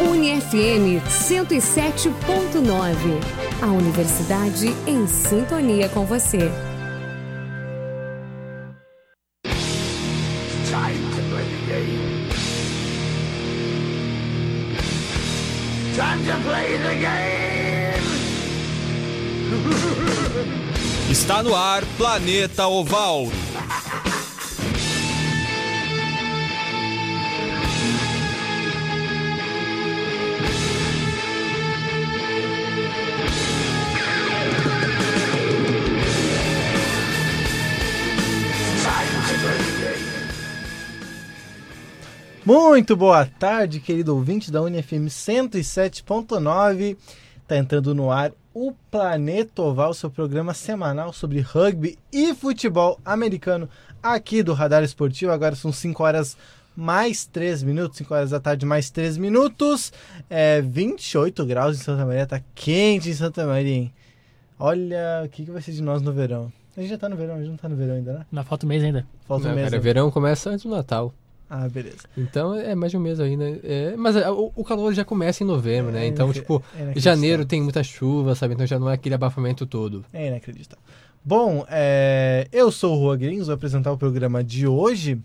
UniFM 107.9. A universidade em sintonia com você. Time to play the game. Time to play the game. Está no ar Planeta Oval. Muito boa tarde, querido ouvinte da UniFM 107.9. Tá entrando no ar o Planeta Oval, seu programa semanal sobre rugby e futebol americano aqui do Radar Esportivo. Agora são 5 horas mais 3 minutos, 5 horas da tarde mais 3 minutos. É 28 graus em Santa Maria, tá quente em Santa Maria, hein? Olha, o que, que vai ser de nós no verão? A gente já tá no verão, a gente não tá no verão ainda, né? Na falta um mês ainda. Falta um mês. cara, ainda. verão começa antes do Natal. Ah, beleza. Então é mais de um mês ainda. É, mas é, o, o calor já começa em novembro, né? É, Então, é tipo, inacreditável. janeiro tem muita chuva, sabe? Então já não é aquele abafamento todo. É inacreditável. Bom, é, eu sou o Rua Grins, vou apresentar o programa de hoje.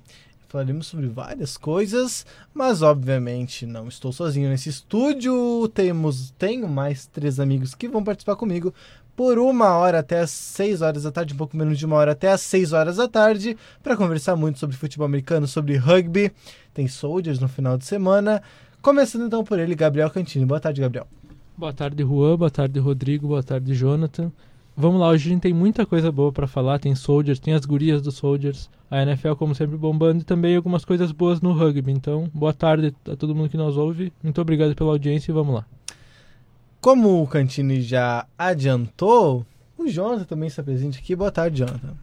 Falaremos sobre várias coisas, mas obviamente não estou sozinho nesse estúdio. Temos, tenho mais três amigos que vão participar comigo por uma hora até as 6 horas da tarde, um pouco menos de uma hora até as 6 horas da tarde, para conversar muito sobre futebol americano, sobre rugby. Tem Soldiers no final de semana. Começando então por ele, Gabriel Cantini. Boa tarde, Gabriel. Boa tarde, Juan. Boa tarde, Rodrigo. Boa tarde, Jonathan. Vamos lá, hoje a gente tem muita coisa boa pra falar. Tem Soldiers, tem as gurias dos Soldiers, a NFL, como sempre, bombando e também algumas coisas boas no rugby. Então, boa tarde a todo mundo que nos ouve. Muito obrigado pela audiência e vamos lá. Como o Cantini já adiantou, o Jonathan também está presente aqui. Boa tarde, Jonathan.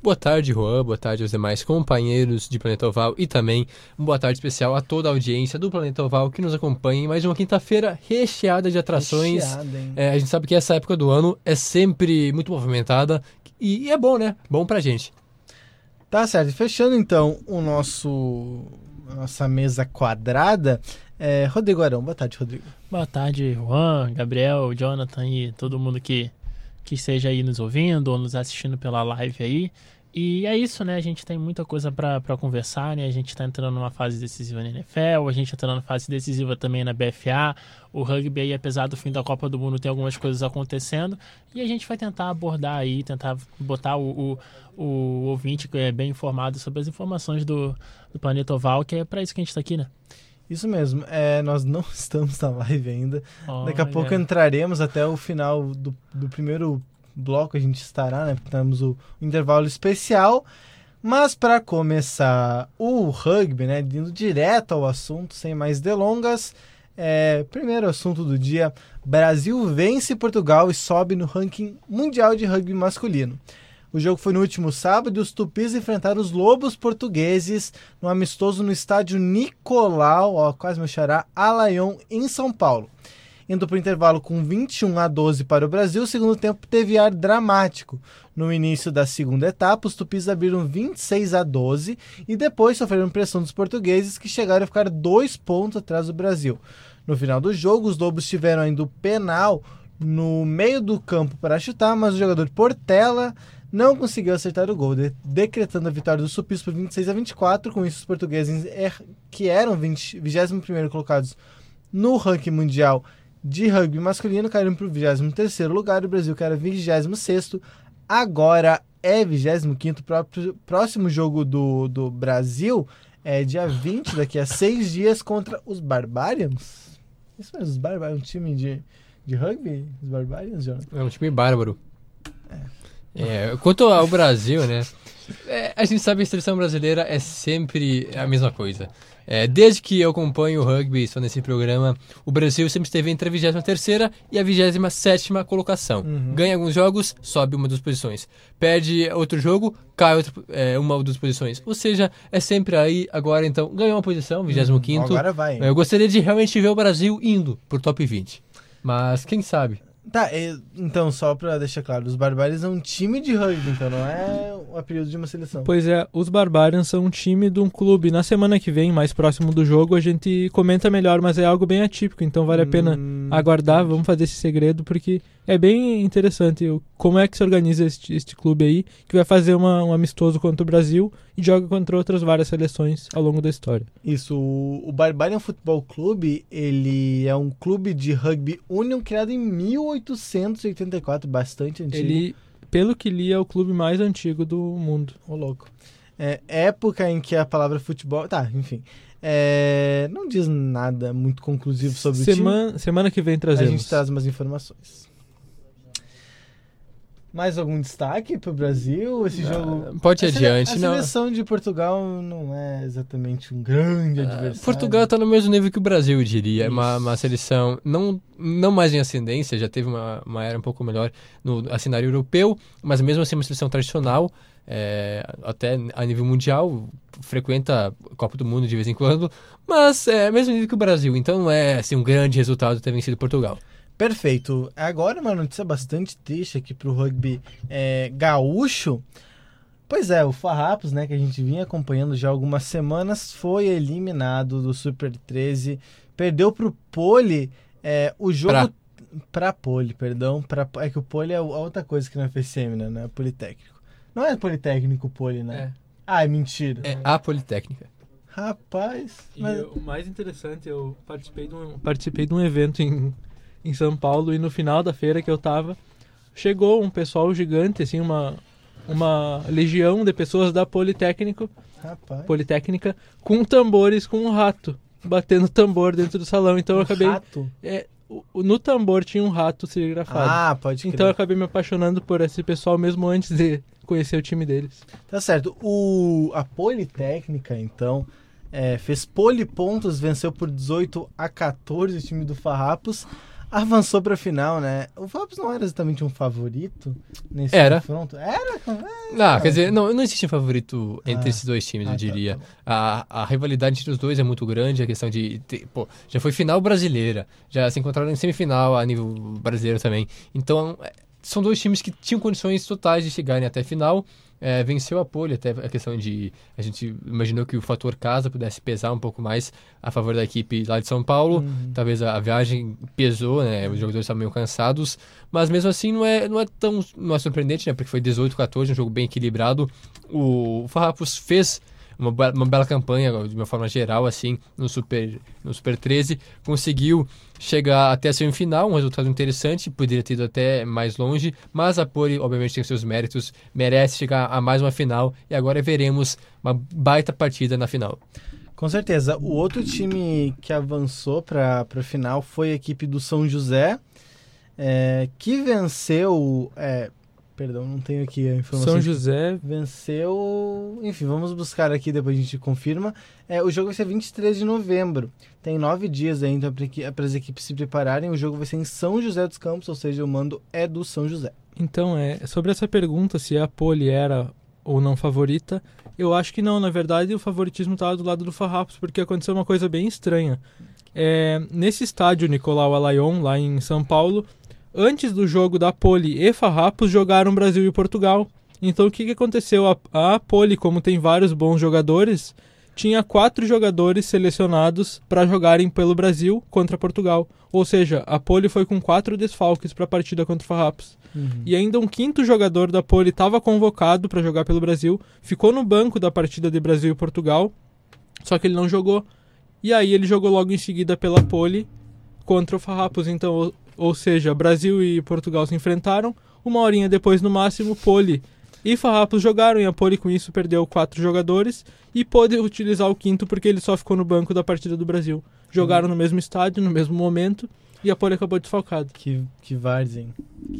Boa tarde, Juan. Boa tarde aos demais companheiros de Planeta Oval e também uma boa tarde especial a toda a audiência do Planeta Oval que nos acompanha em mais uma quinta-feira recheada de atrações. Recheada, hein? É, a gente sabe que essa época do ano é sempre muito movimentada e, é bom, né? Bom pra gente. Tá certo. Fechando então o nosso nossa mesa quadrada, é, Rodrigo Arão. Boa tarde, Rodrigo. Boa tarde, Juan, Gabriel, Jonathan e todo mundo que, que esteja aí nos ouvindo ou nos assistindo pela live aí. E é isso, né? A gente tem muita coisa pra conversar, né? A gente tá entrando numa fase decisiva na NFL, a gente tá entrando numa fase decisiva também na BFA. O rugby aí, apesar do fim da Copa do Mundo, tem algumas coisas acontecendo. E a gente vai tentar abordar aí, tentar botar o, o, o ouvinte que é bem informado sobre as informações do, do Planeta Oval, que é pra isso que a gente tá aqui, né? Isso mesmo. É, nós não estamos na live ainda. Daqui a pouco entraremos até o final do, do primeiro bloco. A gente estará, né? Porque temos o intervalo especial. Mas para começar o rugby, né? Indo direto ao assunto, sem mais delongas. É, primeiro assunto do dia: Brasil vence Portugal e sobe no ranking mundial de rugby masculino. O jogo foi no último sábado e os tupis enfrentaram os lobos portugueses no amistoso no estádio Nicolau, ó, quase meu xará, Alaion, em São Paulo. Indo para o intervalo com 21 a 12 para o Brasil, o segundo tempo teve ar dramático. No início da segunda etapa, os tupis abriram 26 a 12 e depois sofreram pressão dos portugueses, que chegaram a ficar dois pontos atrás do Brasil. No final do jogo, os lobos tiveram ainda o penal no meio do campo para chutar, mas o jogador Portela não conseguiu acertar o gol, de- decretando a vitória dos Supis por 26 a 24. Com isso, os portugueses, er- que eram 20, 21 colocados no ranking mundial de rugby masculino, caíram para o 23 lugar. O Brasil, que era 26, agora é 25. O próximo jogo do, do Brasil é dia 20, daqui a seis dias, contra os Barbarians. Isso mesmo, os Barbarians, um time de, de rugby? Os Barbarians, Jonathan? É um time bárbaro. É, quanto ao Brasil, né? é, a gente sabe que a seleção brasileira é sempre a mesma coisa. É, desde que eu acompanho o rugby, estou nesse programa, o Brasil sempre esteve entre a 23 e a 27 colocação. Uhum. Ganha alguns jogos, sobe uma das posições. Perde outro jogo, cai outra, é, uma das posições. Ou seja, é sempre aí, agora então, ganhou uma posição, 25 Agora vai. hein? Eu gostaria de realmente ver o Brasil indo pro top 20. Mas quem sabe? Tá, então, só pra deixar claro, os Barbários é um time de rugby, então não é o apelido de uma seleção. Pois é, os Barbarians são um time de um clube. Na semana que vem, mais próximo do jogo, a gente comenta melhor, mas é algo bem atípico, então vale a pena Hum, aguardar. Vamos fazer esse segredo, porque é bem interessante como é que se organiza este, este clube aí, que vai fazer uma- um amistoso contra o Brasil e joga contra outras várias seleções ao longo da história. Isso, o, Barbarian Futebol Clube, ele é um clube de rugby union criado em 1884, bastante antigo. Ele, pelo que li, é o clube mais antigo do mundo. Ô, louco. É, época em que a palavra futebol... Tá, enfim. É, não diz nada muito conclusivo sobre o time. Semana, semana que vem A trazemos. gente traz umas informações. Mais algum destaque pro Brasil? Esse jogo. Pode ir a adiante, A não. seleção de Portugal não é exatamente um grande adversário. Portugal está no mesmo nível que o Brasil, eu diria. É uma, uma seleção não, não mais em ascendência, já teve uma, uma era um pouco melhor no a cenário europeu, mas mesmo assim é uma seleção tradicional, é, até a nível mundial, frequenta a Copa do Mundo de vez em quando, mas é mesmo nível que o Brasil, então não é assim, um grande resultado ter vencido Portugal. Perfeito. Agora uma notícia bastante triste aqui pro rugby é, gaúcho. Pois é, o Farrapos, né, que a gente vinha acompanhando já há algumas semanas, foi eliminado do Super 13, perdeu pro Pole é, o jogo Pra. pra Pole, perdão, pra, é que o Pole é outra coisa que não é FCM, né, não é Politécnico. Não é Politécnico o Pole, né? Ah, é mentira. É a Politécnica. Rapaz, E mas- o mais interessante, eu participei de um, participei de um evento em, em São Paulo e no final da feira que eu tava, chegou um pessoal gigante, assim, uma, uma legião de pessoas da Politécnico, rapaz. Politécnica com tambores com um rato, batendo tambor dentro do salão. Então eu Um acabei. rato? É, no tambor tinha um rato serigrafado. Ah, pode crer. então eu acabei me apaixonando por esse pessoal mesmo antes de conhecer o time deles. Tá certo. O, a Politécnica, então, é, fez polipontos, venceu por 18 a 14 o time do Farrapos. Avançou pra final, né? O Farrapos não era exatamente um favorito nesse Era. confronto? Era? Não, quer dizer, não, não existe um favorito entre Ah. esses dois times, Ah, eu tá, diria. tá bom. a, a rivalidade entre os dois é muito grande, a questão de. ter- pô, já foi final brasileira, já se encontraram em semifinal a nível brasileiro também. Então, é, são dois times que tinham condições totais de chegarem até a final. É, venceu a pole, até a questão de. A gente imaginou que o fator casa pudesse pesar um pouco mais a favor da equipe lá de São Paulo. Uhum. Talvez a, a viagem pesou, né? Os jogadores estavam meio cansados. Mas mesmo assim não é, não é tão não é surpreendente, né? Porque foi 18 14 um jogo bem equilibrado. O, o Farrapos fez uma, uma bela campanha, de uma forma geral, assim, no Super, no Super 13. Conseguiu chegar até a semifinal, um resultado interessante, poderia ter ido até mais longe, mas a Poli, obviamente, tem seus méritos, merece chegar a mais uma final, e agora veremos uma baita partida na final. Com certeza. O outro time que avançou pra, pra final foi a equipe do São José, é, que venceu. é, perdão, não tenho aqui a informação. São José Venceu. Enfim, vamos buscar aqui, depois a gente confirma. É, o jogo vai ser 23 de novembro. Tem nove dias ainda para as equipes se prepararem. O jogo vai ser em São José dos Campos, ou seja, o mando é do São José. Então, é, sobre essa pergunta se a Poli era ou não favorita, eu acho que não. Na verdade, o favoritismo estava do lado do Farrapos, porque aconteceu uma coisa bem estranha. É, nesse estádio Nicolau Alayon, lá em São Paulo, antes do jogo da Poli e Farrapos, jogaram Brasil e Portugal. Então, o que, que aconteceu? A, a Poli, como tem vários bons jogadores, tinha quatro jogadores selecionados para jogarem pelo Brasil contra Portugal. Ou seja, a Poli foi com quatro desfalques para a partida contra o Farrapos. E ainda um quinto jogador da Poli estava convocado para jogar pelo Brasil, ficou no banco da partida de Brasil e Portugal, só que ele não jogou. E aí ele jogou logo em seguida pela Poli contra o Farrapos. Então, ou, seja, Brasil e Portugal se enfrentaram. Uma horinha depois, no máximo, Poli e Farrapos jogaram e a Poli com isso perdeu quatro jogadores e pôde utilizar o quinto porque ele só ficou no banco da partida do Brasil. Jogaram no mesmo estádio, no mesmo momento e a Poli acabou desfalcada. Que, que Varzen.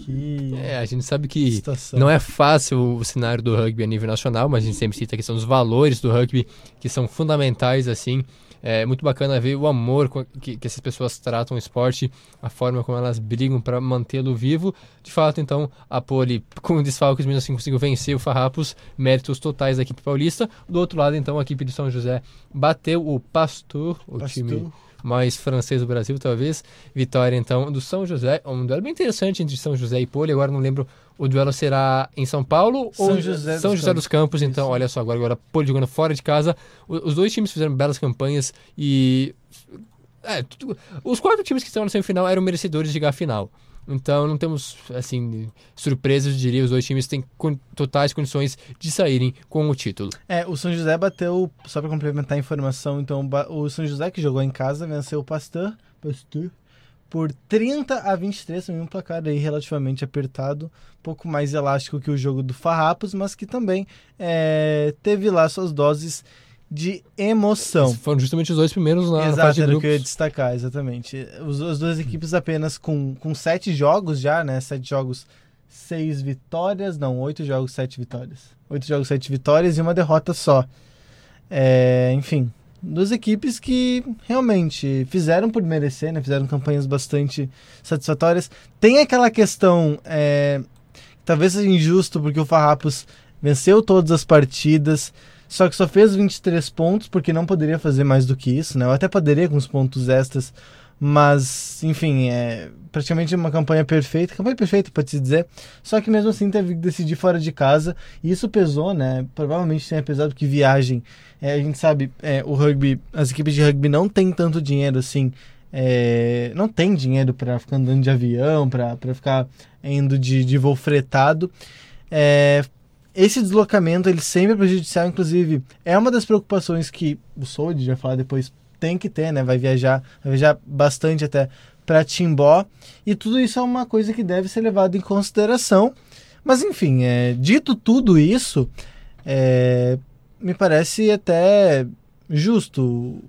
Que É, a gente sabe que situação. Não é fácil o cenário do rugby a nível nacional, mas a gente sempre cita a questão dos valores do rugby, que são fundamentais, assim. É muito bacana ver o amor que, que essas pessoas tratam o esporte, a forma como elas brigam para mantê-lo vivo. De fato, então, a Poli, com desfalques, mesmo assim conseguiu vencer o Farrapos, méritos totais da equipe paulista. Do outro lado, então, a equipe do São José bateu o Pastor, o Pastor. time mais francês do Brasil, talvez. Vitória, então, do São José. Um duelo bem interessante entre São José e Poli. Agora não lembro, o duelo será em São Paulo São ou José São dos José dos Campos. Então, Isso. olha só, agora, agora Poli jogando fora de casa. Os dois times fizeram belas campanhas e... é, os quatro times que estão na semifinal eram merecedores de chegar à final. Então não temos, assim, surpresas, eu diria. Os dois times têm totais condições de saírem com o título. É, o São José bateu, só pra complementar a informação, então o São José que jogou em casa venceu o Pasteur, Pasteur por 30 a 23, também um placar aí relativamente apertado, um pouco mais elástico que o jogo do Farrapos, mas que também é, teve lá suas doses de emoção. Foram justamente os dois primeiros na, na Exato, fase de o que eu ia destacar, exatamente. Os, as duas equipes apenas com, com sete jogos já, né? Sete jogos, seis vitórias. Não, oito jogos, sete vitórias. Oito jogos, sete vitórias e uma derrota só. É, enfim, duas equipes que realmente fizeram por merecer, né? Fizeram campanhas bastante satisfatórias. Tem aquela questão, é, talvez seja injusto, porque o Farrapos venceu todas as partidas, só que só fez 23 pontos, porque não poderia fazer mais do que isso, né? Eu até poderia com os pontos extras, mas, enfim, é praticamente uma campanha perfeita, campanha perfeita, pode se dizer, só que mesmo assim teve que decidir fora de casa, e isso pesou, né? Provavelmente tenha pesado que viagem, é, a gente sabe, é, o rugby, as equipes de rugby não têm tanto dinheiro assim, é, não tem dinheiro para ficar andando de avião, para ficar indo de, de voo fretado. É, esse deslocamento ele sempre é prejudicial, inclusive é uma das preocupações que o Sold vai falar depois tem que ter, né? Vai viajar, vai viajar bastante até para Timbó e tudo isso é uma coisa que deve ser levado em consideração. Mas enfim, é, dito tudo isso, é, me parece até justo,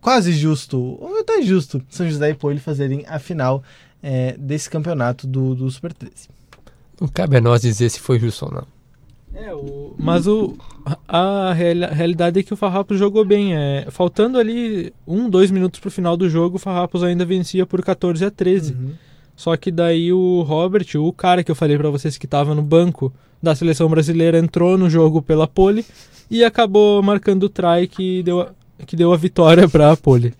quase justo, ou até justo, São José e Poli fazerem a final é, desse campeonato do, do Super 13. Não cabe a nós dizer se foi justo ou não. É, o... Mas o... a real- realidade é que o Farrapos jogou bem. É... Faltando ali um, dois minutos pro final do jogo, o Farrapos ainda vencia por 14 a 13. Só que daí o Robert, o cara que eu falei pra vocês que tava no banco da seleção brasileira, entrou no jogo pela pole e acabou marcando o try que deu a, que deu a vitória pra pole.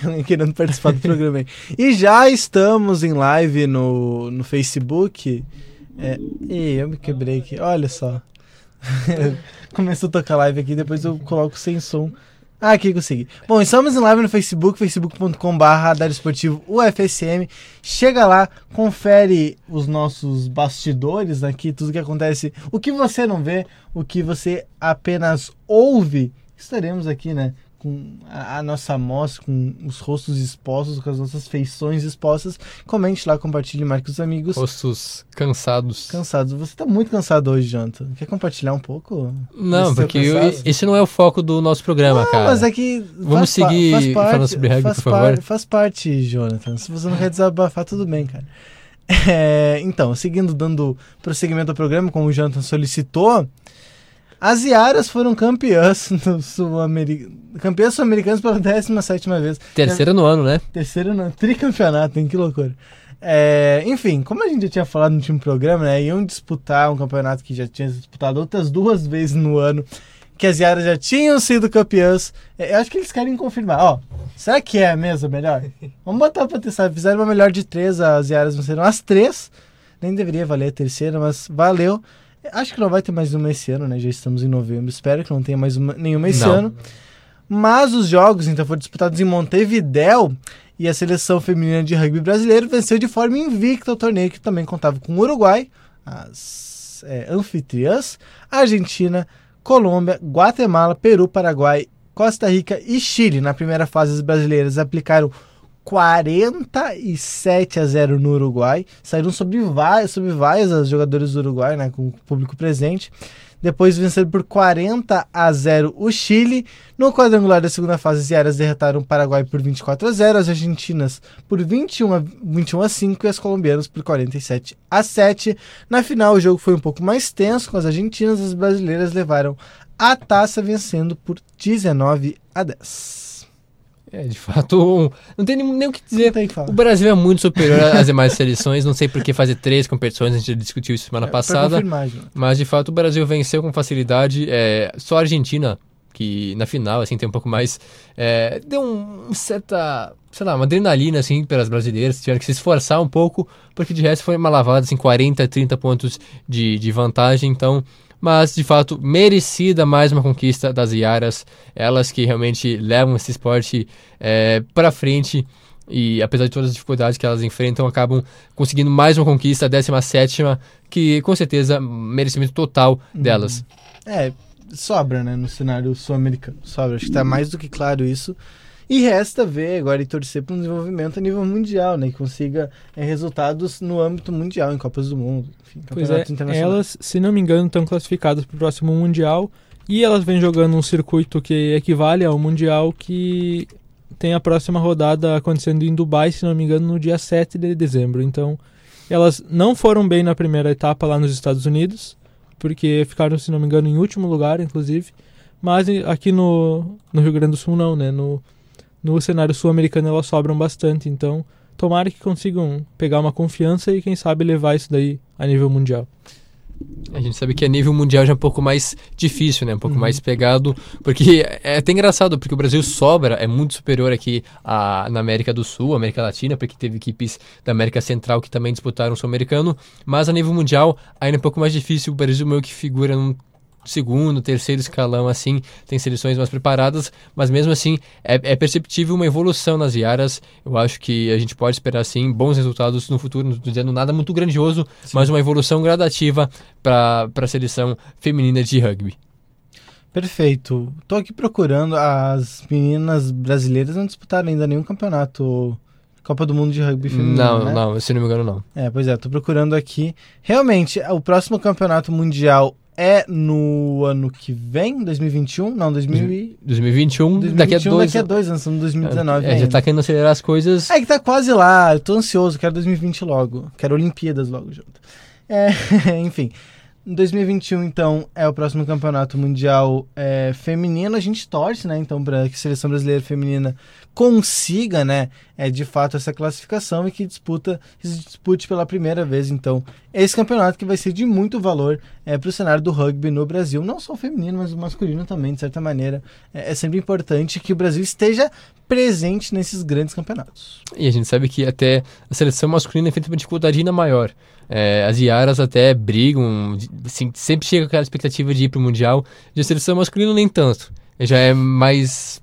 Tem alguém querendo participar do programa aí. E já estamos em live no, no Facebook. É, ih, eu me quebrei aqui. Olha só. Começou a tocar live aqui, depois eu coloco sem som. Ah, aqui consegui. Bom, estamos em live no Facebook, facebook.com.br Radar Esportivo UFSM. Chega lá, confere os nossos bastidores aqui, tudo que acontece, o que você não vê, o que você apenas ouve. Estaremos aqui, né? Com a, a nossa amostra, com os rostos expostos, com as nossas feições expostas. Comente lá, compartilhe, marque os amigos. Rostos cansados. Cansados. Você tá muito cansado hoje, Jonathan. Quer compartilhar um pouco? Não, porque eu- esse não é o foco do nosso programa, Não, cara. mas é que. Vamos seguir faz parte, falando sobre rugby, faz por favor? par- Faz parte, Jonathan. Se você não quer desabafar, tudo bem, cara. É, então, seguindo, dando prosseguimento ao programa, como o Jonathan solicitou, as Iaras foram campeãs do Sul-Ameri- campeãs sul-americanas pela 17 vez. Terceira no ano, né? Terceiro no tricampeonato, hein? Que loucura. É, enfim, como a gente já tinha falado no último programa, né? Iam disputar um campeonato que já tinha disputado outras duas vezes no ano, que as Iaras já tinham sido campeãs. É, eu acho que eles querem confirmar. Ó, será que é mesmo melhor? Vamos botar pra testar. Fizeram uma melhor de três, as Iaras venceram as três. Nem deveria valer a terceira, mas valeu. Acho que não vai ter mais uma esse ano, né? Já estamos em novembro. Espero que não tenha mais uma, nenhuma esse Não. ano. Mas os jogos, então, foram disputados em Montevidéu e a seleção feminina de rugby brasileiro venceu de forma invicta o torneio, que também contava com o Uruguai, as é, anfitriãs, Argentina, Colômbia, Guatemala, Peru, Paraguai, Costa Rica e Chile. Na primeira fase, as brasileiras aplicaram 47 a 0 no Uruguai. Saíram sobre vaias, sobre vaias as jogadoras do Uruguai, né, com o público presente. Depois venceram por 40 a 0 o Chile. No quadrangular da segunda fase, as Iaras derrotaram o Paraguai por 24 a 0, as argentinas por 21 a, 21 a 5 e as colombianas por 47 a 7. Na final, o jogo foi um pouco mais tenso com as argentinas, as brasileiras levaram a taça vencendo por 19 a 10. É, de fato, um- não tem nem, nem o que dizer. Que. O Brasil é muito superior às demais seleções. Não sei por que fazer três competições, a gente já discutiu isso semana É, passada. Mas de fato o Brasil venceu com facilidade. É, só a Argentina que na final, assim, tem um pouco mais. É, deu um, um certa. sei lá, uma adrenalina, assim, para as brasileiras. Tiveram que se esforçar um pouco, porque de resto foi uma lavada, assim, 40, 30 pontos de, de vantagem. Então, mas de fato merecida mais uma conquista das Iaras, elas que realmente levam esse esporte é, para frente e apesar de todas as dificuldades que elas enfrentam, acabam conseguindo mais uma conquista, a 17 que com certeza merecimento total delas. É, sobra, né, no cenário sul-americano. Sobra, acho que tá mais do que claro isso. E resta ver agora e torcer para um desenvolvimento a nível mundial, né? Que consiga é, resultados no âmbito mundial, em Copas do Mundo, enfim, Pois é, elas, se não me engano, estão classificadas para o próximo Mundial e elas vêm jogando um circuito que equivale ao Mundial que tem a próxima rodada acontecendo em Dubai, se não me engano, no dia 7 de dezembro. Então, elas não foram bem na primeira etapa lá nos Estados Unidos, porque ficaram, se não me engano, em último lugar, inclusive. Mas aqui no, no Rio Grande do Sul não, né? No, no cenário sul-americano elas sobram bastante, então tomara que consigam pegar uma confiança e quem sabe levar isso daí a nível mundial. A gente sabe que a nível mundial já é um pouco mais difícil, né? Um pouco Uhum. mais pegado, porque é até engraçado, porque o Brasil sobra, é muito superior aqui a, na América do Sul, América Latina, porque teve equipes da América Central que também disputaram o Sul-Americano, mas a nível mundial ainda é um pouco mais difícil, o Brasil meio que figura num segundo, terceiro escalão, assim, tem seleções mais preparadas, mas mesmo assim é, é perceptível uma evolução nas Iaras. Eu acho que a gente pode esperar, sim, bons resultados no futuro, não estou dizendo nada muito grandioso, mas uma evolução gradativa para a seleção feminina de rugby. Perfeito. Tô aqui procurando. As meninas brasileiras não disputaram ainda nenhum campeonato Copa do Mundo de Rugby Feminino. Não, né? não, se não me engano, não. É, pois é, tô procurando aqui. Realmente, o próximo campeonato mundial é no ano que vem, 2021? Não, 2000 e... 2021, 2021 daqui a dois daqui a dois anos, estamos em 2019 É, já tá querendo acelerar as coisas. É que tá quase lá, eu tô ansioso, quero 2020 logo. Quero Olimpíadas logo junto. É, enfim. Em 2021, então, é o próximo campeonato mundial é, feminino. A gente torce, né, então, para que a seleção brasileira feminina consiga, né, é, de fato, essa classificação e que disputa, dispute pela primeira vez, então, esse campeonato que vai ser de muito valor é, para o cenário do rugby no Brasil. Não só o feminino, mas o masculino também, de certa maneira. É, é sempre importante que o Brasil esteja presente nesses grandes campeonatos. E a gente sabe que até a seleção masculina enfrenta uma dificuldade ainda maior. É, as Iaras até brigam, assim, sempre chega aquela expectativa de ir pro Mundial. E a seleção masculina nem tanto. Já é mais,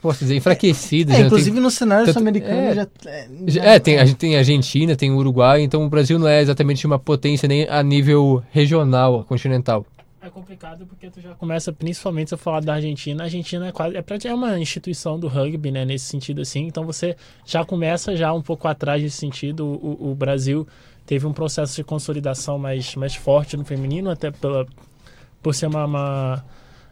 como posso dizer, enfraquecida. É, inclusive no cenário tanto- sul-americano é. já, é, tem, já- é, tem, a gente tem a Argentina, tem o Uruguai, então o Brasil não é exatamente uma potência nem a nível regional, continental. É complicado porque tu já começa, principalmente se eu falar da Argentina, a Argentina é quase é, é uma instituição do rugby, né, nesse sentido assim, então você já começa já um pouco atrás nesse sentido, o, o- o Brasil teve um processo de consolidação mais, mais forte no feminino, até pela, por ser uma, uma,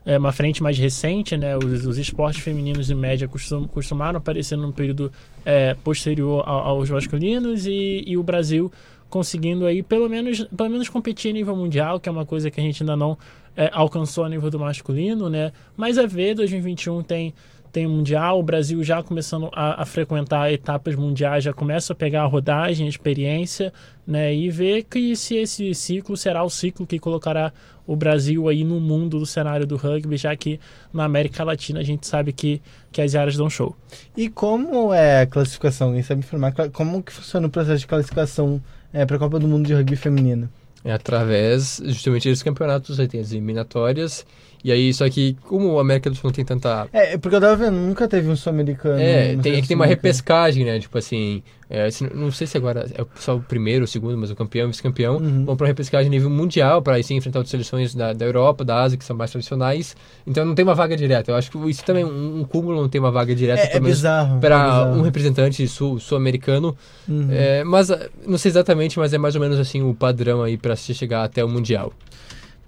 é, uma frente mais recente, né, os, os esportes femininos de média costum, costumaram aparecer num período é, posterior ao- aos masculinos e, e o Brasil conseguindo aí pelo menos, pelo menos competir a nível mundial, que é uma coisa que a gente ainda não é, alcançou a nível do masculino, né? Mas a ver 2021 tem tem o mundial, o Brasil já começando a, a frequentar etapas mundiais, já começa a pegar a rodagem, a experiência, né? E ver que se esse ciclo será o ciclo que colocará o Brasil aí no mundo do cenário do rugby, já que na América Latina a gente sabe que, que as áreas dão show. E como é a classificação? Alguém sabe informar? Como que funciona o processo de classificação é, para a Copa do Mundo de Rugby Feminino? É através justamente dos campeonatos, aí tem as eliminatórias. E aí, só que como a América do Sul não tem tanta É, porque eu tava vendo, nunca teve um sul-americano. É, tem, é que tem uma repescagem, né? Tipo assim, é, se- não sei se agora é só o primeiro, o segundo, mas o campeão e o vice-campeão Uhum. vão pra uma repescagem a nível mundial, para aí sim enfrentar outras seleções da, da Europa, da Ásia, que são mais tradicionais. Então não tem uma vaga direta. Eu acho que isso também, um, um cúmulo não tem uma vaga direta, É, é bizarro. é para um representante sul- sul-americano. Uhum. É, mas não sei exatamente, mas é mais ou menos assim o padrão aí para se chegar até o mundial.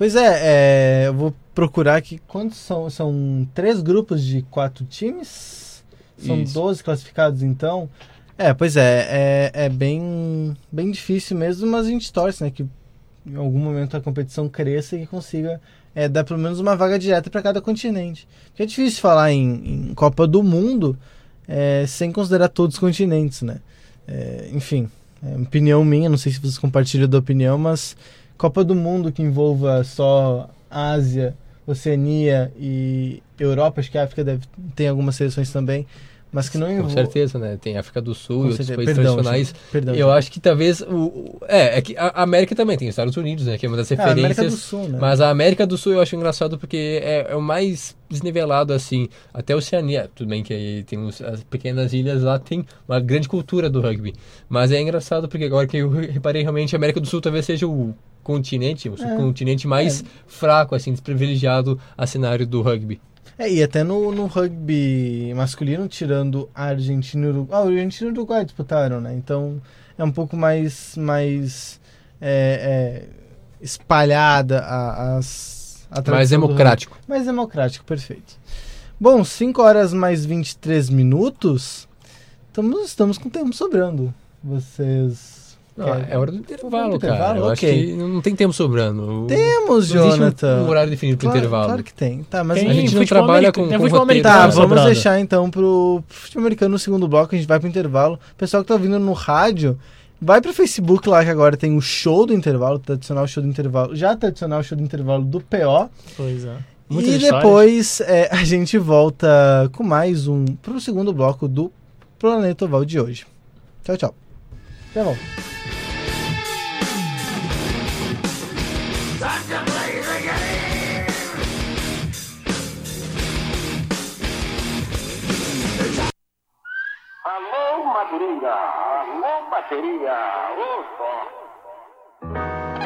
Pois é, é, eu vou procurar aqui. Quantos são? São três grupos de quatro times? São Isso. 12 classificados, então. É, pois é, é, é bem, bem difícil mesmo, mas a gente torce, né? Que em algum momento a competição cresça e consiga é, dar pelo menos uma vaga direta para cada continente. Porque é difícil falar em, em Copa do Mundo é, sem considerar todos os continentes, né? É, enfim, é opinião minha, não sei se vocês compartilham da opinião, mas Copa do Mundo que envolva só Ásia, Oceania e, Europa, acho que a África deve, tem algumas seleções também, mas que não Com envolvem. certeza, né? Tem África do Sul Com e outros certeza. países Perdão, tradicionais. gente. Perdão, eu gente. acho que talvez o. É, é que a América também tem os Estados Unidos, né? Que é uma das É, a América referências. do Sul, né? Mas a América do Sul eu acho engraçado porque é, é o mais desnivelado, assim. Até a Oceania, tudo bem que aí tem os- as pequenas ilhas lá, tem uma grande cultura do rugby. Mas é engraçado porque agora que eu reparei realmente, a América do Sul talvez seja o continente, o subcontinente mais fraco, assim, desprivilegiado a cenário do rugby. É, e até no, no rugby masculino, tirando a Argentina e o Uruguai. Ah, o Argentina e o Uruguai disputaram, né? Então é um pouco mais, mais é, é, espalhada a, as, a Mais democrático. Mais democrático, perfeito. Bom, 5 horas mais 23 minutos. Estamos, estamos com tempo sobrando. Vocês. Não, querem- é hora do intervalo, cara. intervalo? Eu acho Ok. que não tem tempo sobrando. Temos, um- Jonathan. um horário definido pro claro, intervalo. Claro que tem. Tá, mas Tem a gente não trabalha americano- com- com futebol roteiro. Tá, americano vamos sobrando. deixar então pro futebol americano no segundo bloco, a gente vai pro intervalo. Pessoal que tá ouvindo no rádio, vai pro Facebook lá que agora tem o show do intervalo, o tradicional show do intervalo, já tradicional show do intervalo do PO. Pois é. Muitas e histórias. depois é, a gente volta com mais um pro segundo bloco do Planeta Oval de hoje. Tchau, tchau. Até volta.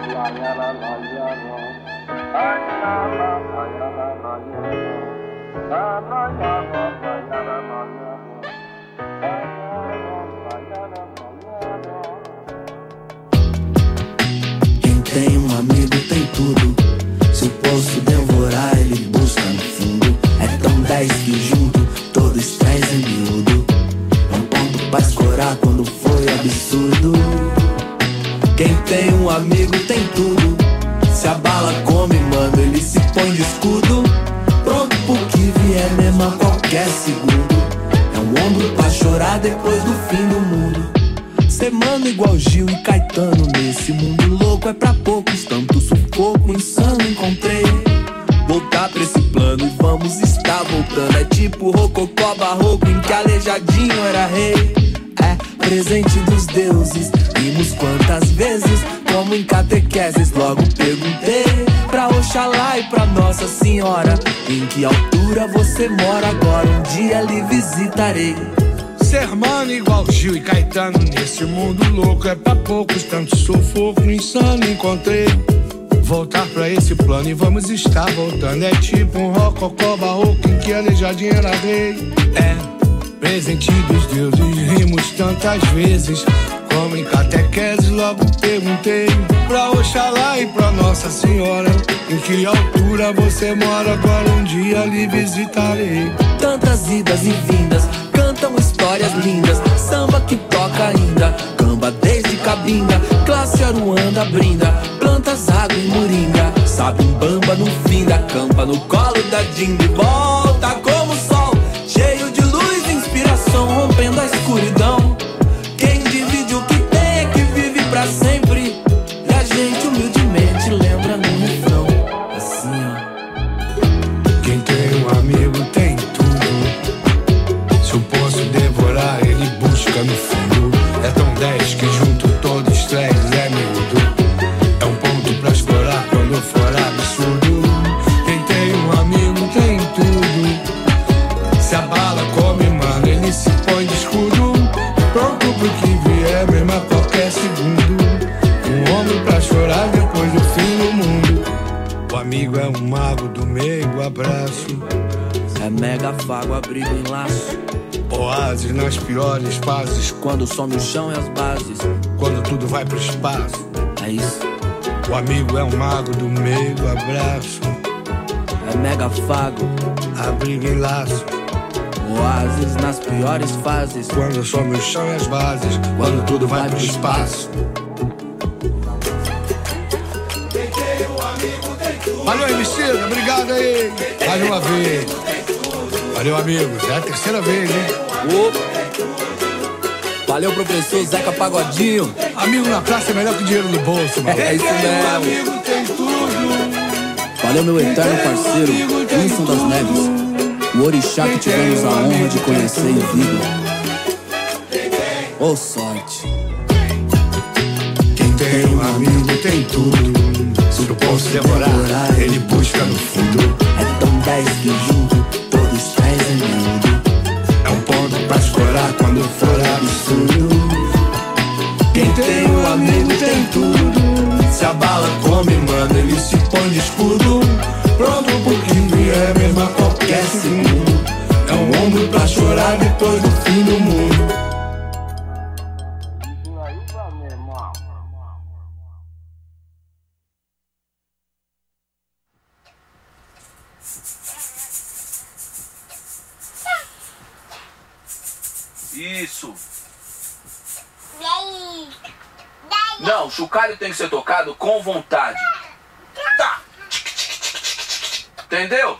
Lá, lá, lá, lá, lá. Quem tem um amigo tem tudo. Se o poço devorar, ele busca no fundo. É tão dez que junto todo estresse é um escorar quando foi absurdo. Quem tem um amigo tem tudo. Se a bala come, mano, ele se põe de escudo. Pronto pro que vier mesmo a qualquer segundo. É um ombro pra chorar depois do fim do mundo. Ser mano igual Gil e Caetano nesse mundo louco é pra poucos, tanto sufoco insano encontrei. Voltar pra esse plano e vamos estar voltando. É tipo rococó barroco em que aleijadinho era rei. Presente dos deuses, vimos quantas vezes, como em catequeses. Logo perguntei pra Oxalá e pra Nossa Senhora: em que altura você mora agora? Um dia lhe visitarei. Ser mano igual Gil e Caetano Nesse mundo louco é pra poucos Tanto sufoco insano encontrei Voltar pra esse plano e vamos estar voltando É tipo um rococó barroco Em que aleijadinho era rei É, presente dos deuses Rimos tantas vezes Como em catequese logo perguntei Pra Oxalá e pra Nossa Senhora Em que altura você mora Agora um dia lhe visitarei Tantas idas e vindas, cantam histórias lindas. Samba que toca ainda, camba desde cabinda. Classe Aruanda brinda, plantas água e moringa. Sabe um bamba no fim da campa, no colo da dinda. E piores fases, Quando some o chão e as bases. quando tudo vai pro espaço. É isso. O amigo é um mago do meio, abraço, É mega fago. abrigo em laço. Oásis nas piores fases. Quando some o chão e as bases, quando tudo vai pro espaço. Valeu, Emicida, obrigado aí. Mais uma vez. Valeu, amigos. É a terceira vez, hein? Valeu, professor Zeca Pagodinho. Amigo na praça é melhor que dinheiro no bolso, mano. É isso mesmo. amigo tem tudo. Valeu, meu eterno parceiro, Wilson das Neves. O orixá que tivemos a honra de conhecer em vida. Ô oh, sorte. Quem tem um amigo tem tudo. Se eu posso devorar, ele busca no fundo. É tão dez que junto todos trazem mundo. Se a bala come, mano, ele se põe de escudo. Pronto pro que vier, mesmo a qualquer segundo. É um ombro pra chorar depois do Tem que ser tocado com vontade. Tá. Entendeu?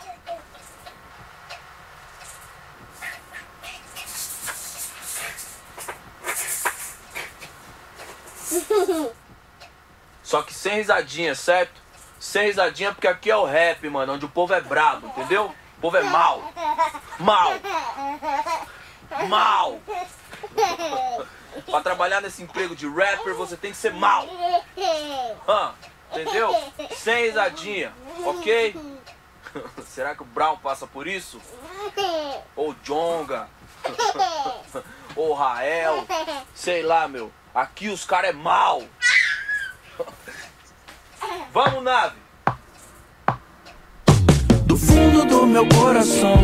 Só que sem risadinha, certo? Sem risadinha porque aqui é o rap, mano, onde o povo é brabo, entendeu? O povo é mal. Mal. Mal. pra trabalhar nesse emprego de rapper, você tem que ser mal. Entendeu? Sem risadinha, ok? Será que o Brown passa por isso? Ou Jonga? Ou Rael? Sei lá, meu. Aqui os caras é mal. Vamos, nave. Do fundo do meu coração.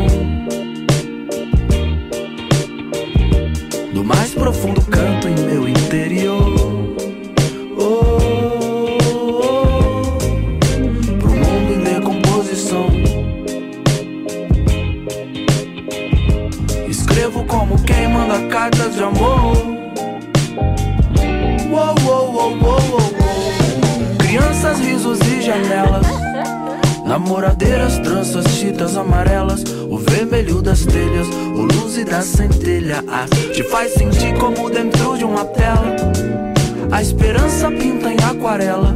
Do mais profundo canto em meu interior. Oh, oh, pro mundo em decomposição. Escrevo como quem manda cartas de amor. Crianças, risos e janelas. Namoradeiras, tranças, chitas amarelas. O vermelho das telhas, o luz e da centelha. Te faz sentir como dentro de uma tela. A esperança pinta em aquarela.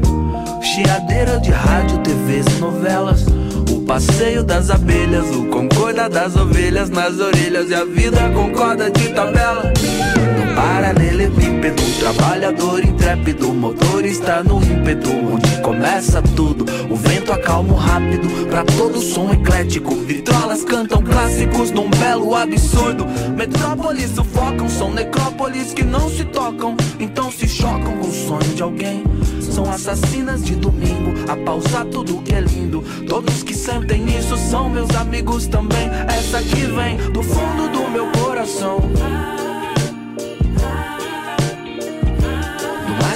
Chiadeira de rádio, TVs e novelas. O passeio das abelhas, o concorda das ovelhas nas orelhas. E a vida concorda de tabela. No paralelepípedo, trabalhador intrépido, motorista no ímpeto, onde começa tudo. O vento acalma rápido, pra todo som eclético. Vitrolas cantam clássicos num belo absurdo. Metrópolis sufocam, são necrópolis que não se tocam, então se chocam com o sonho de alguém. São assassinas de domingo, a pausar tudo que é lindo. Todos que sentem isso são meus amigos também. Essa que vem do fundo do meu coração.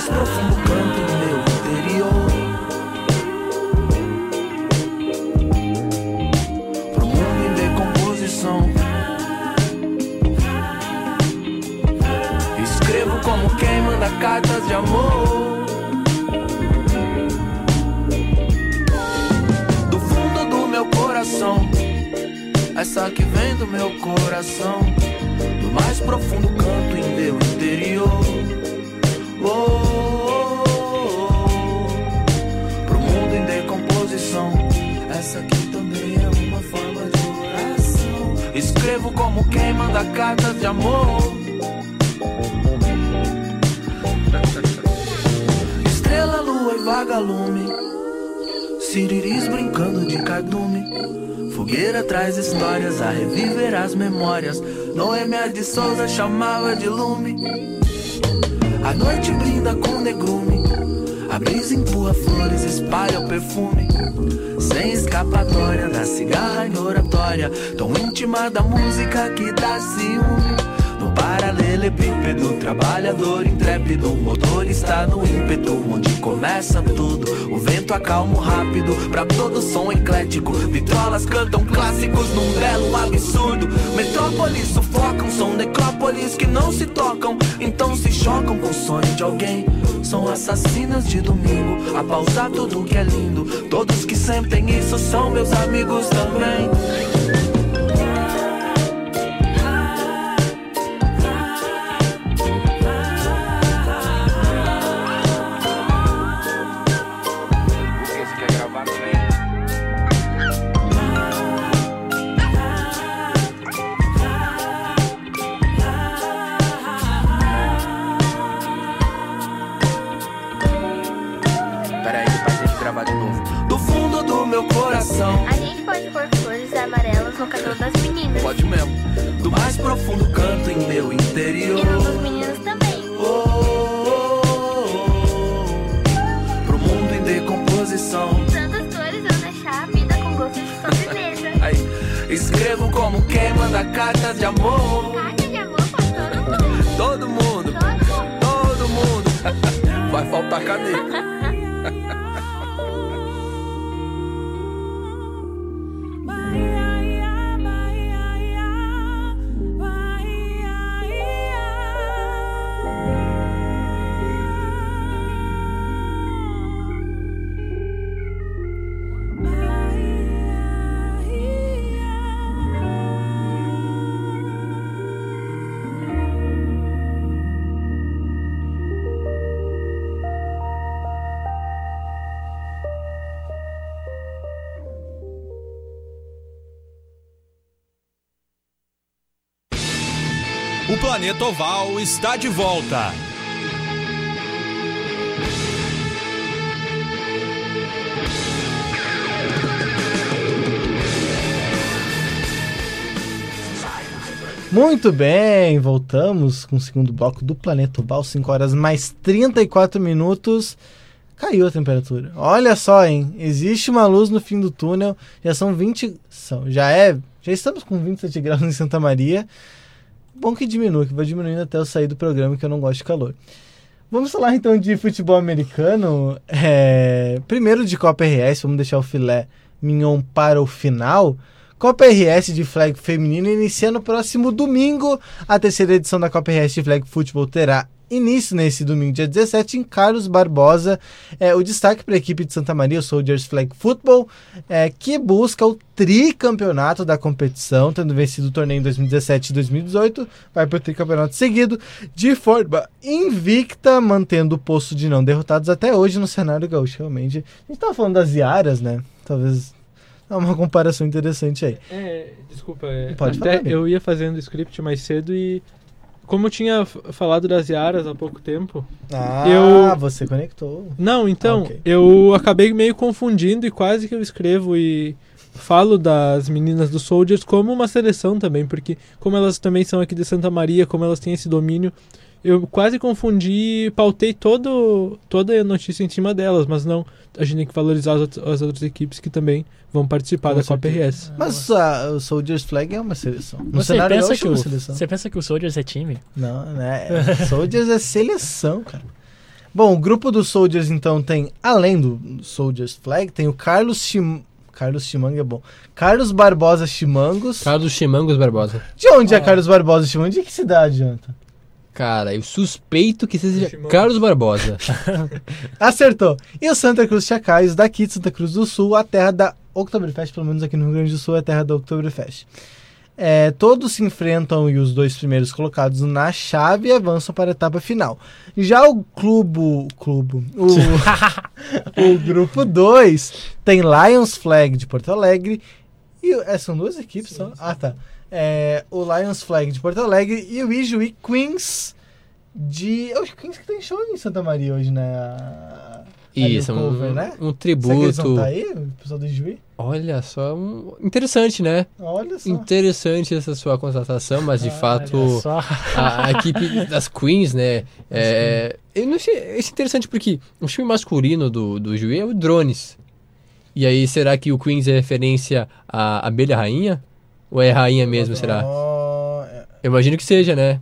Profundo canto do meu interior. Pro mundo em decomposição. Escrevo como quem manda cartas de amor. Do fundo do meu coração. Essa que vem do meu coração. Do mais profundo canto em meu interior. Oh, Essa aqui também é uma forma de oração. Escrevo como quem manda cartas de amor. Estrela, lua e vagalume. Siriris brincando de cardume. Fogueira traz histórias a reviver as memórias. Noemia de Souza chamava de lume. A noite brinda com negrume. A brisa empurra flores, espalha o perfume. Sem escapatória da cigarra em oratória. Tão íntima da música que dá ciúme. Paralelepípedo, trabalhador intrépido. Motor está no ímpeto, onde começa tudo. O vento acalma o rápido, pra todo som eclético. Vitrolas cantam clássicos num belo absurdo. Metrópolis sufocam, são necrópolis que não se tocam. Então se chocam com o sonho de alguém. São assassinas de domingo, a pausar tudo que é lindo. Todos que sentem isso são meus amigos também? Vai Planeta Oval está de volta. Muito bem, voltamos com o segundo bloco do Planeta Oval, 5 horas mais 34 minutos. Caiu a temperatura. Olha só, hein? Existe uma luz no fim do túnel. Já são 20. São, já é. Já estamos com 27 graus em Santa Maria. Bom que diminui, que vai diminuindo até eu sair do programa, que eu não gosto de calor. Vamos falar então de futebol americano. É, Primeiro de Copa RS, vamos deixar o filé mignon para o final. Copa RS de flag feminino inicia no próximo domingo. A terceira edição da Copa RS de flag futebol terá início nesse domingo, dia 17, em Carlos Barbosa. É, o destaque para a equipe de Santa Maria, o Soldiers Flag Football, é, que busca o tricampeonato da competição, tendo vencido o torneio em 2017 e 2018, vai para o tricampeonato seguido, de forma invicta, mantendo o posto de não derrotados até hoje no cenário gaúcho. Realmente, a gente estava falando das Iaras, né? Talvez é uma comparação interessante aí. É, desculpa, é, Pode até falar, eu ia fazendo o script mais cedo e como eu tinha falado das Yaras há pouco tempo, Ah, Eu- você conectou. não, então, Ah, ok. eu acabei meio confundindo e quase que eu escrevo e falo das meninas do Soldiers como uma seleção também, porque como elas também são aqui de Santa Maria, como elas têm esse domínio, eu quase confundi e pautei todo, toda a notícia em cima delas, mas não, a gente tem que valorizar as, as outras equipes que também vão participar Com da Copa. RS. Mas ah, o Soldiers Flag é uma seleção. No Você cenário pensa, gaúcho que é o, uma seleção. você pensa que o Soldiers é time? Não, né? Soldiers é seleção, cara. Bom, o grupo dos Soldiers, então, tem, além do Soldiers Flag, tem o Carlos Chim... Carlos Chimanga é bom. Carlos Barbosa Chimangos. Carlos Chimangos Barbosa. De onde é Carlos Barbosa Chimangos? De que cidade, Janta? Cara, eu suspeito que seja. Carlos Barbosa. Acertou. E o Santa Cruz Chacais, daqui de Santa Cruz do Sul, a terra da Oktoberfest, pelo menos aqui no Rio Grande do Sul, é a terra da Oktoberfest. É, todos se enfrentam e os dois primeiros colocados na chave avançam para a etapa final. Já o clube, clube o, o grupo 2 tem Lions Flag de Porto Alegre e é, são duas equipes, são? Ah, tá. É, o Lions Flag de Porto Alegre e o Ijuí Queens de. É o Queens que tem show em Santa Maria hoje, né? Ali Isso, o um, cover, né? um Será que tributo. tá aí, o pessoal do Ijuí? Olha só, um- interessante, né? Olha só. Interessante essa sua constatação, mas de fato Olha só. a, a equipe das Queens, né? É, eu não sei, é interessante porque o time masculino do, do Juí é o Drones. E aí, será que o Queens é referência à abelha rainha? Ou é rainha mesmo, será? É- Eu imagino que seja, né?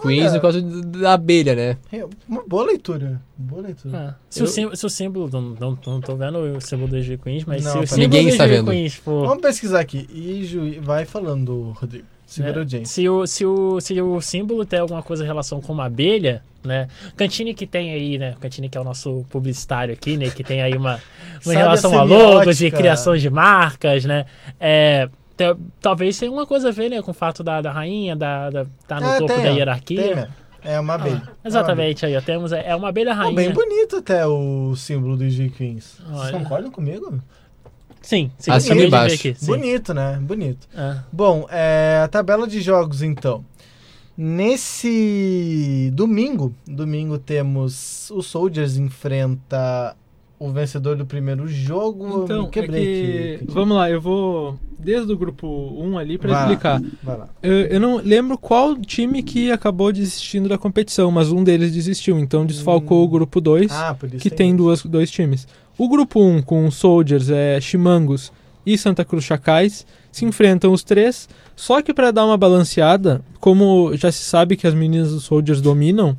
Queens caso d- da abelha, né? é uma boa leitura. Boa leitura. Ah, se, Eu- o símbolo, se o símbolo, não, não, não tô vendo o símbolo do G Queens, mas Não, se o pera- símbolo Ninguém do está vendo. Queens for... Vamos pesquisar aqui. Ijuí. Vai falando, Rodrigo. Segura né, audiência. se, o, se, o, se o símbolo tem alguma coisa em relação com uma abelha, né? Cantine que tem aí, né? Cantine que é o nosso publicitário aqui, né? Que tem aí uma, uma relação a logos e criação de marcas, né? É, talvez tenha uma coisa a ver, né? Com o fato da, da rainha, da, da tá no Ah, topo tem, da hierarquia. Tem mesmo. É uma abelha. É uma Ah, exatamente, aí, ó. Temos, é é uma abelha abelha. rainha. Pô, bem bonito até o símbolo do Ijuí Queens. Vocês concordam comigo? Sim, sim. Acima acabei e aqui, sim. Bonito, né? Bonito. Ah. Bom, é, a tabela de jogos então. Nesse domingo, domingo temos o Soldiers enfrenta o vencedor do primeiro jogo. Então, é quebrei que- aqui. vamos lá, eu vou desde o grupo 1 ali pra Vai lá, explicar. vai lá. Eu, eu não lembro qual time que acabou desistindo da competição, mas um deles desistiu, então desfalcou o grupo 2, Ah, que tem tem duas, dois times. O grupo 1 com Soldiers, é, Chimangos e Santa Cruz Chacais se enfrentam os três, só que para dar uma balanceada, como já se sabe que as meninas do Soldiers dominam,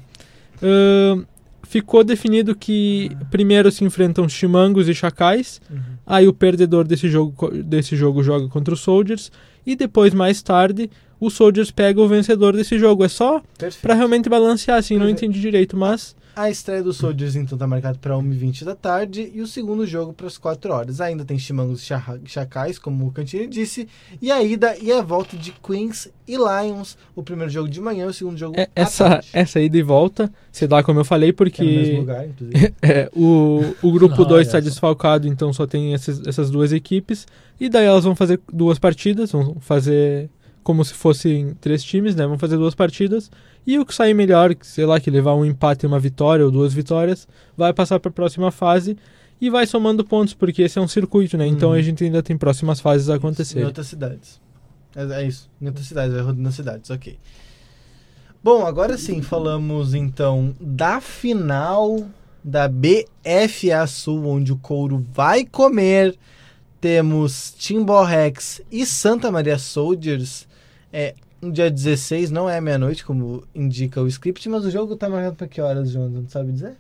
ahn, ficou definido que primeiro se enfrentam Chimangos e Chacais, Uhum. aí o perdedor desse jogo, desse jogo joga contra os Soldiers, e depois, mais tarde, o Soldiers pega o vencedor desse jogo. É só para realmente balancear, assim, não Perfeito. entendi direito, mas... A estreia do Soldiers então tá marcada para 1h20 da tarde e o segundo jogo para as 4 horas. Ainda tem Chimangos e Cha- Chacais, como o Cantini disse, e a ida e a volta de Queens e Lions. O primeiro jogo de manhã, o segundo jogo É, à essa, tarde. essa ida e volta se dá como eu falei, Que é no mesmo porque lugar, inclusive. é, o, o grupo Olha 2 está desfalcado, então só tem essas, essas duas equipes. E daí elas vão fazer duas partidas, vão fazer como se fossem três times, né? Vão fazer duas partidas. E o que sair melhor, sei lá, que levar um empate e uma vitória ou duas vitórias, vai passar para a próxima fase e vai somando pontos, porque esse é um circuito, né? Então Uhum. a gente ainda tem próximas fases a Em acontecer. outras cidades. É, é isso. Em outras cidades, vai rodando nas cidades, ok. Bom, agora sim, falamos então da final da BFA Sul, onde o couro vai comer. Temos Timbó Rex e Santa Maria Soldiers. É no dia 16, não é meia-noite, como indica o script, mas o jogo tá marcado para que horas, Jonathan? Não sabe dizer?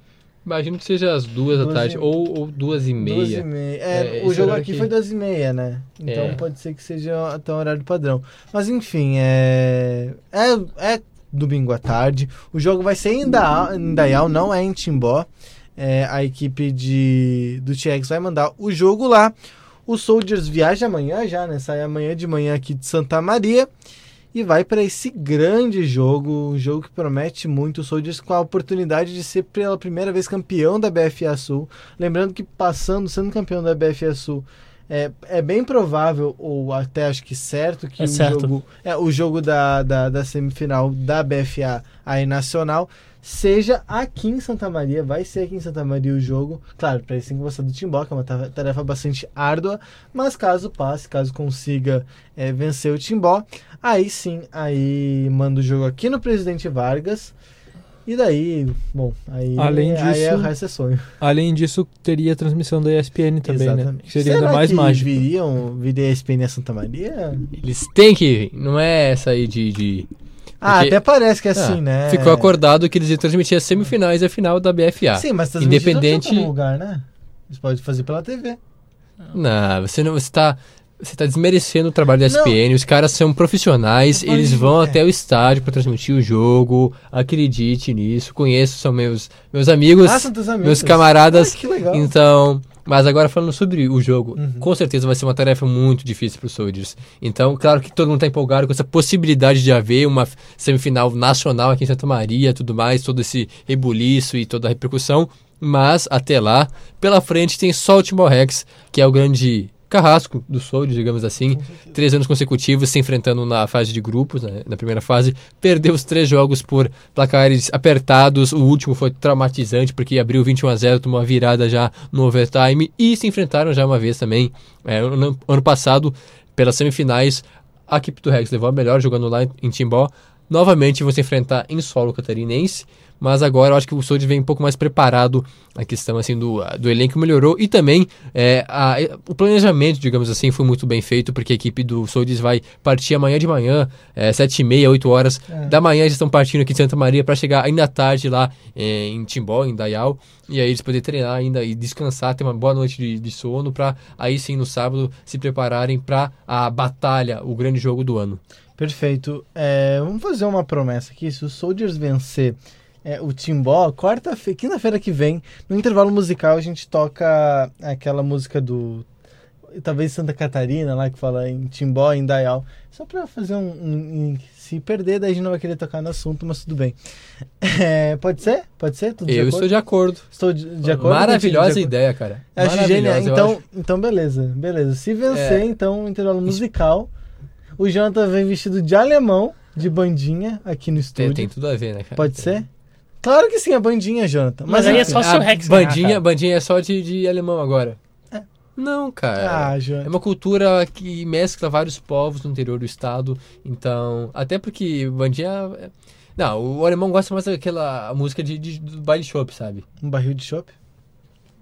Imagino que seja às duas da Duas tarde e- ou, ou duas e Duas meia. e meia. É, É, o jogo aqui aqui. foi duas e meia, né? Então É. pode ser que seja até o horário padrão. Mas enfim, é... é. É domingo à tarde. O jogo vai ser em Indaial, em Indaial, não é em Timbó. É, a equipe de, do TX vai mandar o jogo lá. O Soldiers viaja amanhã já, né? Sai amanhã de manhã aqui de Santa Maria. E vai para esse grande jogo, um jogo que promete muito. O Soldiers com a oportunidade de ser pela primeira vez campeão da BFA Sul. Lembrando que passando, sendo campeão da BFA Sul, é, é bem provável, ou até acho que certo, que É o certo. jogo, é, o jogo da, da, da semifinal da BFA aí nacional seja aqui em Santa Maria. Vai ser aqui em Santa Maria o jogo. Claro, para isso tem que passar do Timbó, que é uma ta- tarefa bastante árdua. Mas caso passe, caso consiga é, vencer o Timbó, aí sim, aí manda o jogo aqui no Presidente Vargas. E daí, bom, aí, Além aí é, o disso, resto é sonho. Além disso, teria a transmissão da ESPN também, né? Exatamente. Que seria Será ainda mais que mágico. viriam, viria a ESPN a Santa Maria? Eles têm que vir, não é essa aí de. de... Ah, Porque- até parece que é assim, Ah, né? Ficou acordado que eles iam transmitir as semifinais e a final da BFA. Sim, mas Independente. no lugar, né? Eles podem fazer pela TV. Não, você não. Você tá. Você tá desmerecendo o trabalho da Não. SPN, os caras são profissionais, eles vão é. até o estádio pra transmitir o jogo, acredite nisso, conheço, são meus, meus amigos, Ah, são amigos. meus camaradas, Ah, que legal. então... Mas agora falando sobre o jogo, Uhum. com certeza vai ser uma tarefa muito difícil para os Soldiers. Então, claro que todo mundo tá empolgado com essa possibilidade de haver uma semifinal nacional aqui em Santa Maria, tudo mais, todo esse rebuliço e toda a repercussão. Mas até lá, pela frente tem só o Timor Rex, que é o grande carrasco do Soldiers, digamos assim. Três anos consecutivos se enfrentando na fase de grupos, né, na primeira fase. Perdeu os três jogos por placares apertados. O último foi traumatizante, porque abriu 21 a 0 tomou uma virada já no overtime. E se enfrentaram já uma vez também, é, ano, ano passado, pelas semifinais. A equipe do Rex levou a melhor jogando lá em Timbó. Novamente vão se enfrentar em solo catarinense. Mas agora eu acho que o Soldiers vem um pouco mais preparado. A questão assim do, do elenco melhorou. E também é, a- o planejamento, digamos assim, foi muito bem feito. Porque a equipe do Soldiers vai partir amanhã de manhã, é, 7h30, 8 horas É. da manhã. Já estão partindo aqui de Santa Maria para chegar ainda à tarde lá é, em Timbó, em Dayal. E aí eles poderem treinar ainda e descansar, ter uma boa noite de, de sono. Para aí sim no sábado se prepararem para a batalha, o grande jogo do ano. Perfeito. É, vamos fazer uma promessa aqui. Se o Soldiers vencer é, o Timbó, quarta-feira, quinta-feira que vem, no intervalo musical, a gente toca aquela música do. Talvez Santa Catarina, lá que fala em Timbó, em Dayal. Só pra fazer um, um- um- Se perder, daí a gente não vai querer tocar no assunto, mas tudo bem. É, pode ser? Pode ser? Tudo Eu estou de acordo. Estou de, de acordo. Maravilhosa de acordo. ideia, cara. Acho genial. Então, acho. então beleza, beleza. Se vencer, É. então, intervalo musical. O Jonathan vem vestido de alemão, de bandinha, aqui no Tem, estúdio. tem tudo a ver, né, cara? Pode Tem. ser? Claro que sim, a bandinha, Jonathan. Mas aí é enfim. só se o A Rex bandinha, cara. bandinha é só de, de alemão agora. Não, cara. Ah, É Jonathan. uma cultura que mescla vários povos no interior do estado. Então, até porque bandinha. é- Não, o alemão gosta mais daquela música de, de- do baile shop, sabe? Um barril de chopp?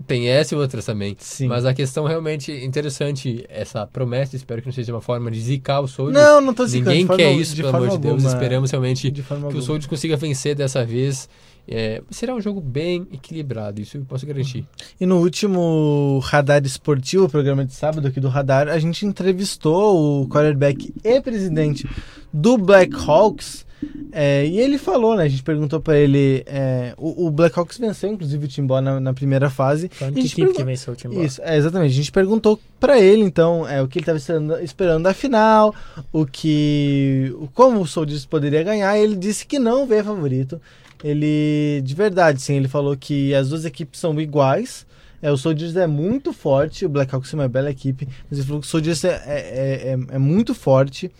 Tem essa e outras também. Sim. Mas a questão realmente interessante, essa promessa, espero que não seja uma forma de zicar o Soldiers. Não, não tô zicando, Ninguém de forma- quer isso, de pelo amor de Deus. alguma. Esperamos realmente De que o alguma. Soldiers consiga vencer dessa vez. É, será um jogo bem equilibrado, isso eu posso garantir. E no último Radar Esportivo, o programa de sábado aqui do Radar, a gente entrevistou o quarterback e presidente do Black Hawks. é, e ele falou, né? A gente perguntou pra ele. é, o, o Black Hawks venceu, inclusive, o Timbó na, na primeira fase. Foi a E única equipe que venceu o Timbó. Isso, é, exatamente. A gente perguntou pra ele, então, é, o que ele estava esperando, esperando da final, o que. o- como o Soldiers poderia ganhar. E ele disse que não vê favorito. Ele, de verdade, sim, ele falou que as duas equipes são iguais. É, o Soldiers é muito forte, o Blackhawks é uma bela equipe, mas ele falou que o Soldiers é, é, é, é muito forte.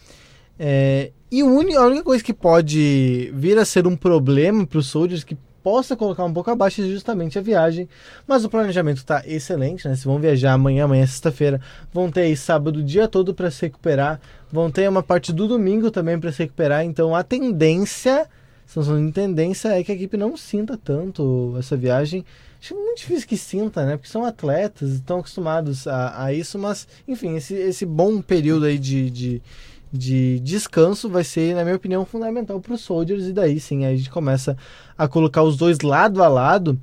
É, e a única coisa que pode vir a ser um problema para os Soldiers, que possa colocar um pouco abaixo, é justamente a viagem. Mas o planejamento está excelente, né? Se vão viajar amanhã, amanhã é sexta-feira, vão ter aí sábado o dia todo para se recuperar, vão ter uma parte do domingo também para se recuperar. Então a tendência, falando de tendência, é que a equipe não sinta tanto essa viagem. Acho muito difícil que sinta, né? Porque são atletas, estão acostumados a, a isso, mas enfim, esse, esse bom período aí de, de, de descanso vai ser, na minha opinião, fundamental para os Soldiers, e daí sim aí a gente começa a colocar os dois lado a lado.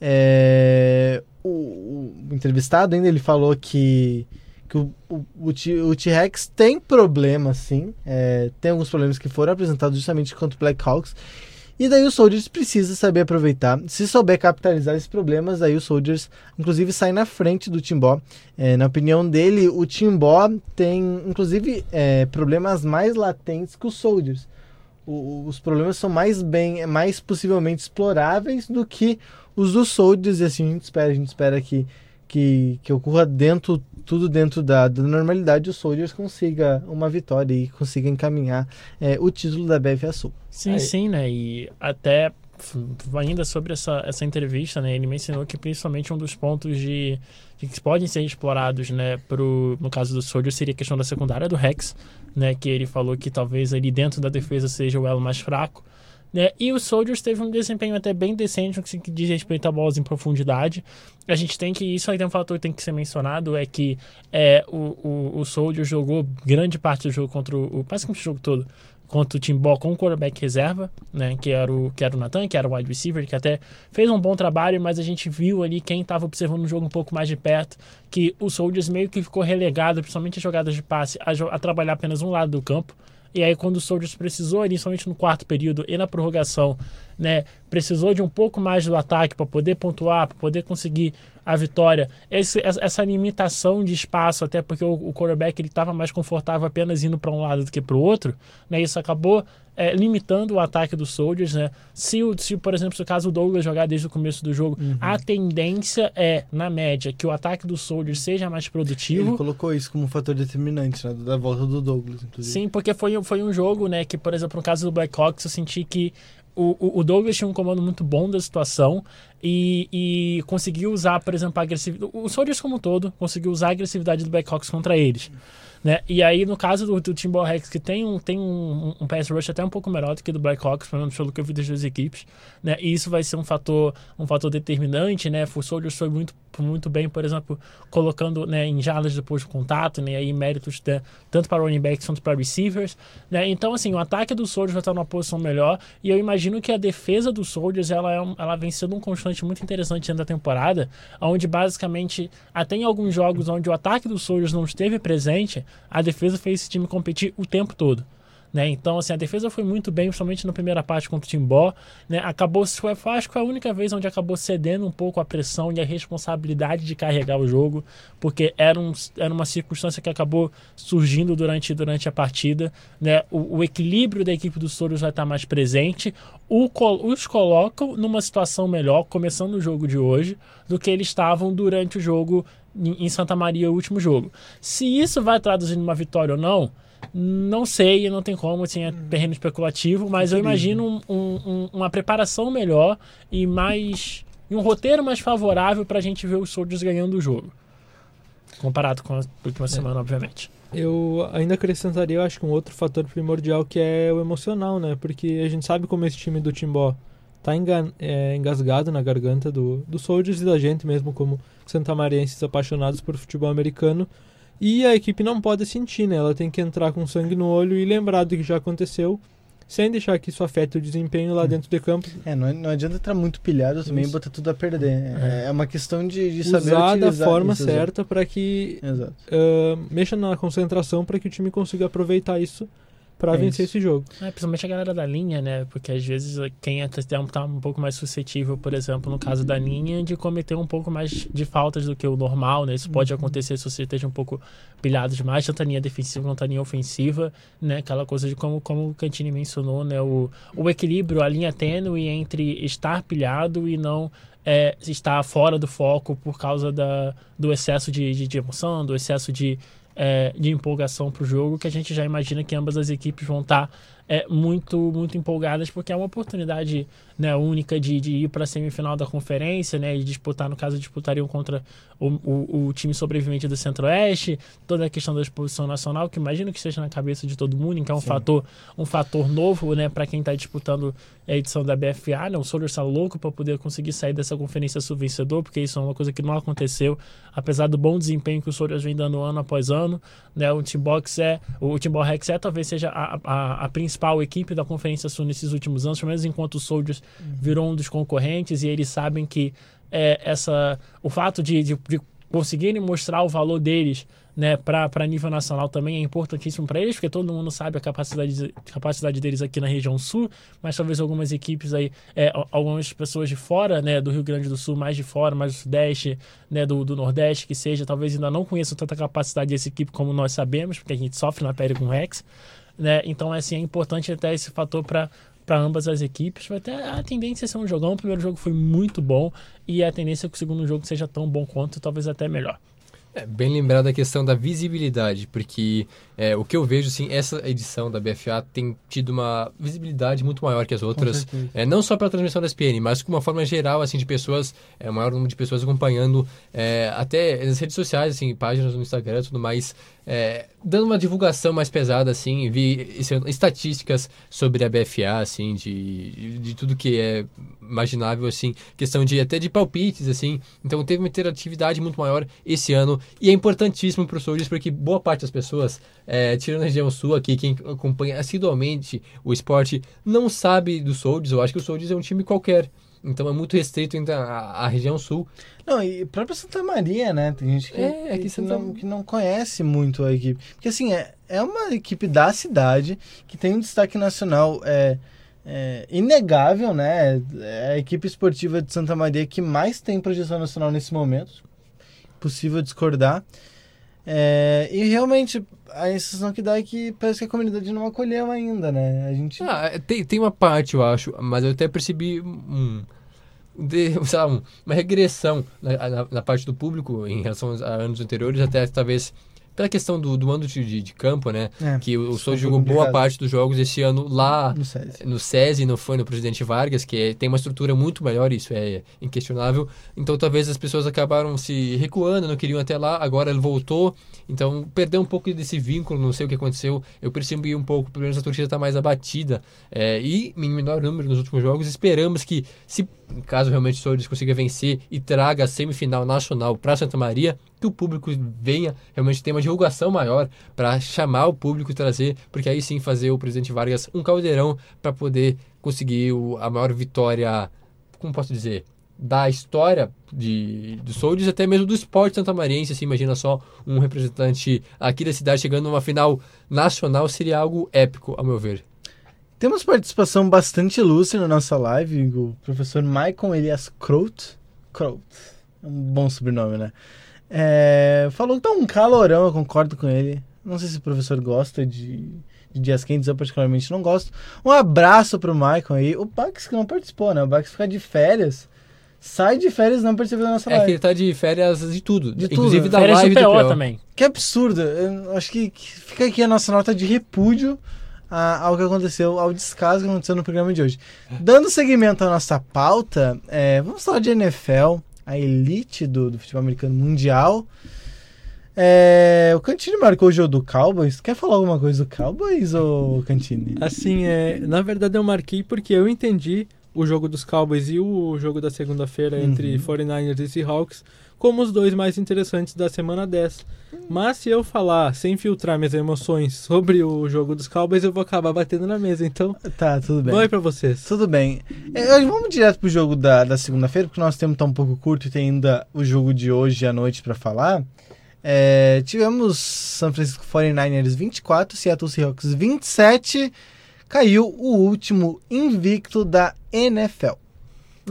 É, o, o entrevistado ainda ele falou que, que o, o, o T-Rex tem problemas, sim. É, tem alguns problemas que foram apresentados justamente contra o Black Hawks. E daí o Soldiers precisa saber aproveitar. Se souber capitalizar esses problemas, daí o Soldiers, inclusive, sai na frente do Timbó. É, na opinião dele, o Timbó tem, inclusive, é, problemas mais latentes que os Soldiers. O- os problemas são mais bem, mais possivelmente exploráveis do que os dos Soldiers. E assim a gente espera, a gente espera que, que, que ocorra dentro, tudo dentro da, da normalidade, o Soldiers consiga uma vitória e consiga encaminhar é, o título da BFA Sul. Sim, Aí- sim, né? E até ainda sobre essa, essa entrevista, né? Ele mencionou que principalmente um dos pontos de, de que podem ser explorados, né? Pro, no caso do Soldier seria a questão da secundária do Rex, né? Que ele falou que talvez ali dentro da defesa seja o elo mais fraco. Né? E o Soldiers teve um desempenho até bem decente no que diz respeito a bolas em profundidade. A gente tem que. Isso aí tem um fator que tem que ser mencionado: é que é, o, o, o Soldiers jogou grande parte do jogo contra o. basicamente o jogo todo contra o Timbó com o quarterback reserva, né, que era o que era o Nathan, que era o wide receiver, que até fez um bom trabalho, mas a gente viu ali quem estava observando o jogo um pouco mais de perto, que o Soldiers meio que ficou relegado, principalmente as jogadas de passe, a, a trabalhar apenas um lado do campo. E aí quando o Soldiers precisou, ali, somente no quarto período e na prorrogação, né, precisou de um pouco mais do ataque para poder pontuar, para poder conseguir a vitória. Esse- essa limitação de espaço, até porque o, o quarterback ele estava mais confortável apenas indo para um lado do que para o outro, né? Isso acabou é, limitando o ataque dos Soldiers, né? Se, o, se, por exemplo, se o caso o Douglas jogar desde o começo do jogo, a tendência é, na média, que o ataque dos Soldiers seja mais Ele produtivo. colocou isso como um fator determinante né, da volta do Douglas, inclusive. Sim, porque foi, foi um jogo, né, que, por exemplo, no caso do Blackhawks, eu senti que o, o- Douglas tinha um comando muito bom da situação e, e conseguiu usar, por exemplo, a agressividade. O Soldiers como um todo conseguiu usar a agressividade do Blackhawks contra eles. Né? E aí, no caso do, do Timbal Rex, que tem, um, tem um, um pass rush até um pouco melhor do que do Blackhawks, pelo menos pelo que eu vi das duas equipes, né? E isso vai ser um fator, um fator determinante, né? O Soldiers foi muito, muito bem, por exemplo, colocando né, em jalas depois do contato, né? E aí méritos né, tanto para running backs quanto para receivers, né? Então, assim, o ataque do Soldiers vai estar numa posição melhor e eu imagino que a defesa do Soldiers, ela, é um, ela vem sendo um constante muito interessante dentro da temporada, onde basicamente, até em alguns jogos onde o ataque do Soldiers não esteve presente, a defesa fez esse time competir o tempo todo. Né? Então, assim, a defesa foi muito bem, principalmente na primeira parte contra o Timbó. Né? Acabou, acho que foi a única vez onde acabou cedendo um pouco a pressão e a responsabilidade de carregar o jogo, porque era, um, era uma circunstância que acabou surgindo durante, durante a partida. Né? O, o equilíbrio da equipe dos Soros vai estar mais presente. O, os colocam numa situação melhor, começando o jogo de hoje, do que eles estavam durante o jogo em Santa Maria, o último jogo. Se isso vai traduzir numa vitória ou não, Não sei, não tem como, assim, é terreno especulativo, mas eu imagino um- um- uma preparação melhor e mais. e um roteiro mais favorável pra gente ver os Soldiers ganhando o jogo. Comparado com a última semana, obviamente. Eu ainda acrescentaria, eu acho que um outro fator primordial que é o emocional, né? Porque a gente sabe como esse time do Timbó tá é, engasgado na garganta do, do Soldiers e da gente mesmo, como santamarienses apaixonados por futebol americano. E a equipe não pode sentir, né? Ela tem que entrar com sangue no olho e lembrar do que já aconteceu, sem deixar que isso afete o desempenho lá dentro de campo. É, não, não adianta entrar muito pilhado também e Isso. botar tudo a perder. É, é uma questão de, de saber Usar da forma isso, certa para que Exato. ah, mexa na concentração para que o time consiga aproveitar isso para É vencer isso. esse jogo. É, principalmente a galera da linha, né? Porque às vezes quem é touchdown tá um pouco mais suscetível, por exemplo, no caso da linha, de cometer um pouco mais de faltas do que o normal, né? Isso pode acontecer se você esteja um pouco pilhado demais, tanto a linha defensiva quanto a linha ofensiva, né? Aquela coisa de como, como o Cantini mencionou, né? O, o equilíbrio, a linha tênue entre estar pilhado e não é, estar fora do foco por causa da, do excesso de, de, de emoção, do excesso de, é, de empolgação para o jogo, que a gente já imagina que ambas as equipes vão estar é, muito, muito empolgadas, porque é uma oportunidade né, única de, de ir para a semifinal da conferência, né, e disputar, no caso, disputariam contra o, o, o time sobrevivente do Centro-Oeste, toda a questão da exposição nacional, que imagino que esteja na cabeça de todo mundo, então é um fator, um fator novo né, para quem está disputando a edição da BFA. Né, o Soldiers está louco para poder conseguir sair dessa conferência subvencedor, porque isso é uma coisa que não aconteceu, apesar do bom desempenho que o Soldiers vem dando ano após ano. Né, o Timbox é, o Timbó Rex é talvez seja a, a, a principal equipe da Conferência Sul nesses últimos anos, pelo menos enquanto o Soldiers virou um dos concorrentes e eles sabem que é, essa, o fato de, de, de conseguirem mostrar o valor deles né, para nível nacional também é importantíssimo para eles, porque todo mundo sabe a capacidade, capacidade deles aqui na região sul, mas talvez algumas equipes aí, é, al- algumas pessoas de fora, né, do Rio Grande do Sul, mais de fora, mais do Sudeste, né, do, do Nordeste, que seja, talvez ainda não conheçam tanta capacidade dessa equipe como nós sabemos, porque a gente sofre na pele com o Rex, né, então assim, é importante até esse fator para para ambas as equipes. Vai ter a tendência a ser um jogão. O primeiro jogo foi muito bom e a tendência é que o segundo jogo seja tão bom quanto, talvez até melhor. É, bem lembrado a questão da visibilidade, porque é, o que eu vejo, assim, essa edição da BFA tem tido uma visibilidade muito maior que as outras. É, não só pela transmissão da SPN, mas com uma forma geral, assim, de pessoas, é, o maior número de pessoas acompanhando, é, até nas redes sociais, assim, páginas no Instagram e tudo mais, é, dando uma divulgação mais pesada, assim, vi estatísticas sobre a BFA, assim, de, de tudo que é imaginável, assim, questão de até de palpites, assim, então teve uma interatividade muito maior esse ano e é importantíssimo para os porque boa parte das pessoas, é, tirando a região sul aqui, quem acompanha assiduamente o esporte, não sabe do Soldiers, eu acho que o Soldiers é um time qualquer. Então é muito restrito entre a, a região sul. Não, e própria Santa Maria, né? Tem gente que, É, que, Santa- não, que não conhece muito a equipe. Porque assim, é, é uma equipe da cidade que tem um destaque nacional é, é, inegável, né? É a equipe esportiva de Santa Maria que mais tem projeção nacional nesse momento. Possível discordar. É, e realmente, a sensação que dá é que parece que a comunidade não acolheu ainda, né? A gente. Ah, tem, tem uma parte, eu acho, mas eu até percebi um, de, lá, um- uma regressão na, na, na parte do público em relação a anos anteriores, até talvez pela questão do, do ano de, de, campo, né? É, que o, o Souza jogou boa complicado. parte dos jogos esse ano lá no SESI. no SESI, não foi no Presidente Vargas, que é- tem uma estrutura muito melhor, isso é inquestionável. Então talvez as pessoas acabaram se recuando, não queriam até lá, agora ele voltou, então perdeu um pouco desse vínculo, não sei o que aconteceu. Eu percebi um pouco, pelo menos a torcida está mais abatida é, e em menor número nos últimos jogos. Esperamos que, se caso realmente o Souza consiga vencer e traga a semifinal nacional para Santa Maria, que o público venha realmente ter uma divulgação maior para chamar o público e trazer, porque aí sim fazer o presidente Vargas um caldeirão para poder conseguir o- a maior vitória, como posso dizer, da história de, do Soldiers, até mesmo do esporte santamariense, assim, imagina só um representante aqui da cidade chegando numa final nacional, seria algo épico, ao meu ver. Temos participação bastante ilustre na nossa live, o professor Michael Elias Krout. Krout. É um bom sobrenome, né? É, falou que tá um calorão, eu concordo com ele. Não sei se o professor gosta de, de dias quentes, eu particularmente não gosto. Um abraço pro Michael aí. O Bax que não participou, né? O Bax fica de férias. sai de férias e não participar da nossa É que live. ele tá de férias de tudo. De tudo, inclusive né? da Férias live do PO PO. também. Que absurdo. Eu acho que, que fica aqui a nossa nota de repúdio a- ao que aconteceu, ao descaso que aconteceu no programa de hoje. Dando seguimento à nossa pauta, é, vamos falar de NFL, a elite do, do futebol americano mundial. É, o Cantini marcou o jogo do Cowboys. Quer falar alguma coisa do Cowboys, ou Cantini? Assim, é, na verdade eu marquei porque eu entendi o jogo dos Cowboys e o jogo da segunda-feira entre Uhum. 49ers e Seahawks como os dois mais interessantes da semana 10. Mas se eu falar sem filtrar minhas emoções sobre o jogo dos Cowboys, eu vou acabar batendo na mesa. Então, Tá, tudo bem. vai pra vocês. Tudo bem. É, vamos direto pro jogo da, da segunda-feira, porque o nosso tempo tá um pouco curto e tem ainda o jogo de hoje à noite pra falar. É, tivemos San Francisco 49ers 24, Seattle Seahawks 27. Caiu o último invicto da NFL.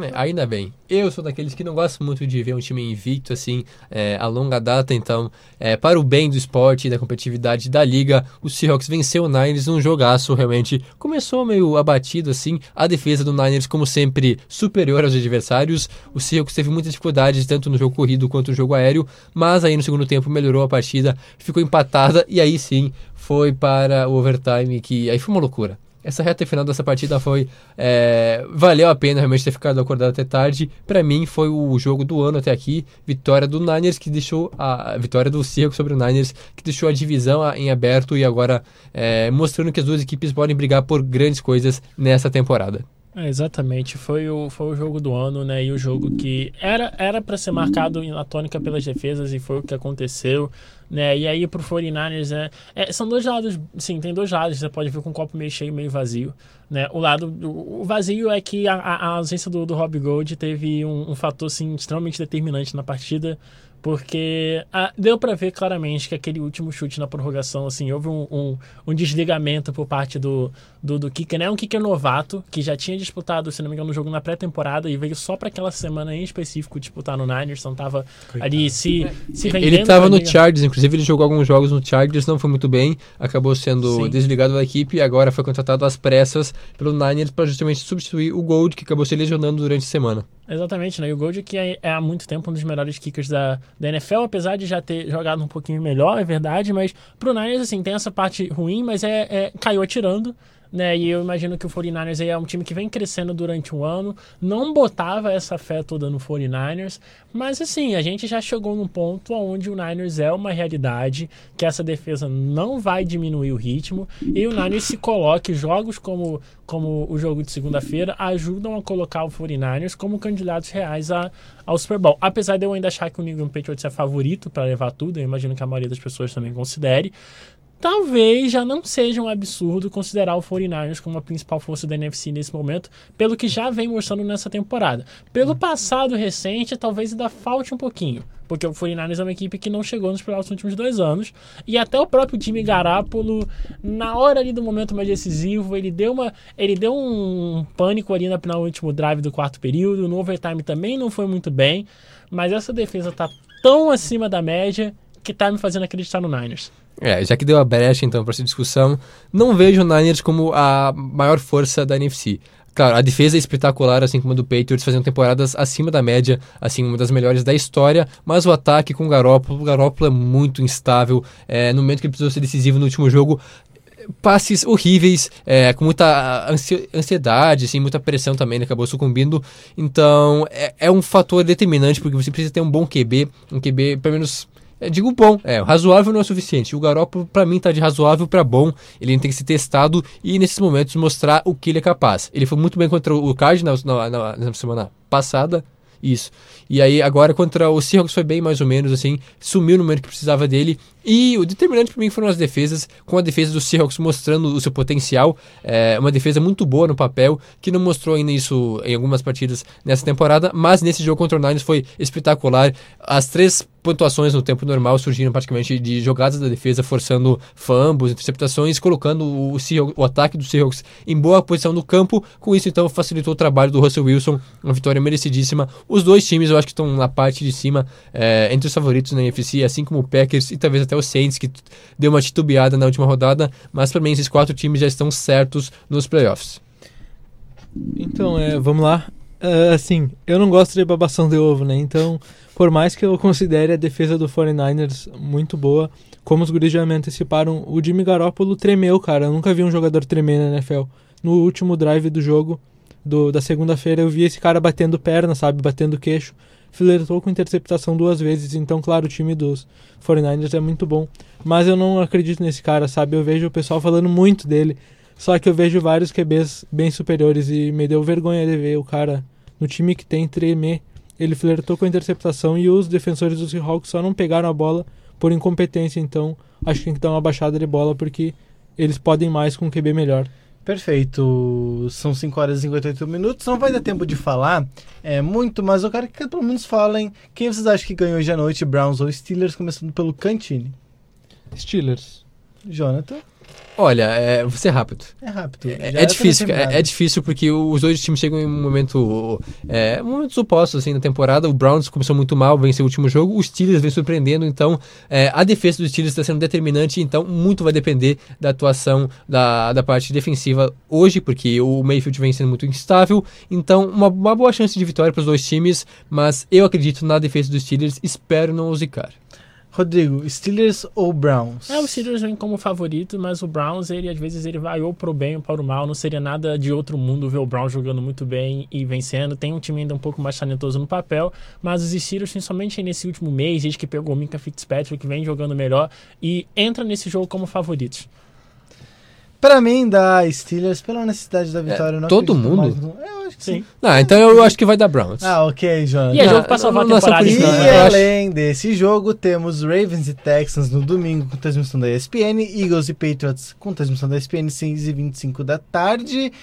É, ainda bem. Eu sou daqueles que não gostam muito de ver um time invicto, assim, é, a longa data. Então, é, para o bem do esporte e da competitividade da liga, o Seahawks venceu o Niners num jogaço, realmente. Começou meio abatido, assim. A defesa do Niners, como sempre, superior aos adversários. O Seahawks teve muitas dificuldades, tanto no jogo corrido quanto no jogo aéreo. Mas aí no segundo tempo melhorou a partida, ficou empatada. E aí sim, foi para o overtime, que aí foi uma loucura. Essa reta final dessa partida foi. é, valeu a pena realmente ter ficado acordado até tarde. Pra mim, foi o jogo do ano até aqui. Vitória do Niners que deixou. A, vitória do Seahawks sobre o Niners que deixou a divisão em aberto e agora é, mostrando que as duas equipes podem brigar por grandes coisas nessa temporada. É, exatamente, foi o, foi o jogo do ano, né? E o jogo que era era para ser marcado na tônica pelas defesas e foi o que aconteceu, né? E aí pro 49ers, né? É, são dois lados, sim, tem dois lados, você pode ver com o copo meio cheio, meio vazio, né? O lado o vazio é que a, a- a ausência do, do Rob Gold teve um, um fator assim extremamente determinante na partida. Porque ah, deu para ver claramente que aquele último chute na prorrogação, assim, houve um, um, um desligamento por parte do, do, do kicker, né? Um kicker novato, que já tinha disputado, se não me engano, um jogo na pré-temporada e veio só para aquela semana em específico disputar no Niners, então tava ali se, se vendendo. Ele estava pra no liga. Chargers, inclusive ele jogou alguns jogos no Chargers, não foi muito bem, acabou sendo Sim. desligado da equipe e agora foi contratado às pressas pelo Niners para justamente substituir o Gold, que acabou se lesionando durante a semana. Exatamente, né? E o Gold que é, é há muito tempo um dos melhores kickers da, da NFL, apesar de já ter jogado um pouquinho melhor, é verdade, mas pro Niners, assim, tem essa parte ruim, mas é, é- caiu atirando. Né, e eu imagino que o 49ers aí é um time que vem crescendo durante o ano, não botava essa fé toda no 49ers, mas assim, a gente já chegou num ponto onde o Niners é uma realidade, que essa defesa não vai diminuir o ritmo, e o Niners se coloque, jogos como, como o jogo de segunda-feira ajudam a colocar o 49ers como candidatos reais a, ao Super Bowl. Apesar de eu ainda achar que o New England Patriots é favorito para levar tudo, eu imagino que a maioria das pessoas também considere, talvez já não seja um absurdo considerar o 49ers como a principal força da NFC nesse momento, pelo que já vem mostrando nessa temporada. Pelo passado recente, talvez ainda falte um pouquinho, porque o 49ers é uma equipe que não chegou nos playoffs nos últimos dois anos, e até o próprio time Garápolo, na hora ali do momento mais decisivo, ele deu, uma, ele deu um pânico ali na- no último drive do quarto período, no overtime também não foi muito bem, mas essa defesa tá tão acima da média que tá me fazendo acreditar no Niners. É, já que deu a brecha então para essa discussão, não vejo o Niners como a maior força da NFC. Claro, a defesa é espetacular, assim como a do Patriots, fazendo temporadas acima da média, assim, uma das melhores da história, mas o ataque com o Garoppolo, o Garoppolo é muito instável, é, no momento que ele precisou ser decisivo no último jogo, passes horríveis, é, com muita ansi- ansiedade, assim, muita pressão também, ele acabou sucumbindo. Então, é, é um fator determinante, porque você precisa ter um bom QB, um QB, pelo menos, é, digo bom, é, razoável não é suficiente. O Garoppolo, pra mim, tá de razoável pra bom. Ele tem que ser testado e, nesses momentos, mostrar o que ele é capaz. Ele foi muito bem contra o Cardinals na, na, na semana passada, isso. E aí, agora, contra o Seahawks foi bem mais ou menos, assim, sumiu no momento que precisava dele. E o determinante para mim foram as defesas, com a defesa do Seahawks mostrando o seu potencial. É uma defesa muito boa no papel, que não mostrou ainda isso em algumas partidas nessa temporada, mas nesse jogo contra o Niners foi espetacular. As três pontuações no tempo normal surgiram praticamente de jogadas da defesa, forçando fumbles, interceptações, colocando o, Seahawks- o ataque do Seahawks em boa posição no campo. Com isso, então, facilitou o trabalho do Russell Wilson, uma vitória merecidíssima. Os dois times, eu acho que estão na parte de cima, é, entre os favoritos na NFC, assim como o Packers e talvez até o Saints, que deu uma titubeada na última rodada, mas para mim esses quatro times já estão certos nos playoffs. Então, é, vamos lá. Ah, assim, eu não gosto de babação de ovo, né? Então, por mais que eu considere a defesa do 49ers muito boa, como os guris já me anteciparam, o Jimmy Garoppolo tremeu, cara. Eu nunca vi um jogador tremer na NFL. No último drive do jogo, do, da segunda-feira, eu vi esse cara batendo perna, sabe? Batendo queixo. Flertou com interceptação duas vezes, então, claro, o time dos 49ers é muito bom. Mas eu não acredito nesse cara, sabe? Eu vejo o pessoal falando muito dele. Só que eu vejo vários QBs bem superiores e me deu vergonha de ver o cara no time que tem tremer. Ele flertou com a interceptação e os defensores do Seahawks só não pegaram a bola por incompetência. Então, acho que tem que dar uma baixada de bola porque eles podem mais com um QB melhor. Perfeito. São 5 horas e 58 minutos. Não vai dar tempo de falar é, muito, mas eu quero que pelo menos falem quem vocês acham que ganhou hoje à noite, Browns ou Steelers, começando pelo Cantini. Steelers. Jonathan? Olha, é, vou ser rápido. É rápido. É, é tá difícil, é, é difícil porque os dois times chegam em um momento, é, momentos opostos assim na temporada. O Browns começou muito mal, venceu o último jogo. O Steelers vem surpreendendo, então é, a defesa dos Steelers está sendo determinante. Então muito vai depender da atuação da, da parte defensiva hoje, porque o Mayfield vem sendo muito instável. Então uma, uma boa chance de vitória para os dois times, mas eu acredito na defesa dos Steelers. Espero não os zicar. Rodrigo, Steelers ou Browns? É, o Steelers vem como favorito, mas o Browns, ele às vezes ele vai ou pro bem ou para o mal. Não seria nada de outro mundo ver o Browns jogando muito bem e vencendo. Tem um time ainda um pouco mais talentoso no papel, mas os Steelers, principalmente nesse último mês, desde que pegou o Minka Fitzpatrick, vem jogando melhor e entra nesse jogo como favoritos. Pra mim, da Steelers, pela necessidade da vitória, eu não todo mundo? mais Eu acho que sim. Ah, então eu acho que vai dar Browns. Ah, ok, Jonathan. E é jogo pra salvar a não é temporada. E então, não, né? além desse jogo, temos Ravens e Texans no domingo com transmissão da ESPN, Eagles e Patriots com transmissão da ESPN 6 e 25 da tarde,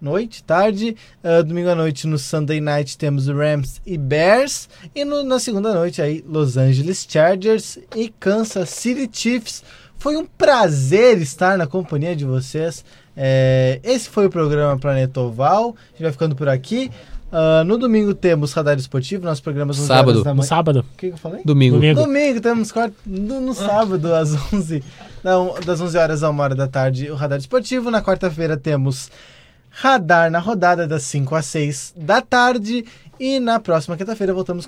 noite, tarde. Ah, domingo à noite no Sunday Night temos Rams e Bears. E no- na segunda noite aí, Los Angeles Chargers e Kansas City Chiefs. Foi um prazer estar na companhia de vocês. É, esse foi o programa Planeta Oval. A gente vai ficando por aqui. Ah, no domingo temos Radar Esportivo, nossos programas onze Sábado. horas da No manhã. sábado. O que que eu falei? Domingo. Domingo. Domingo, temos quatro, no, no sábado, às 11, não, das 11 horas a 1 hora da tarde, o Radar Esportivo. Na quarta-feira temos Radar na rodada das 5 às 6 da tarde. E na próxima quinta-feira voltamos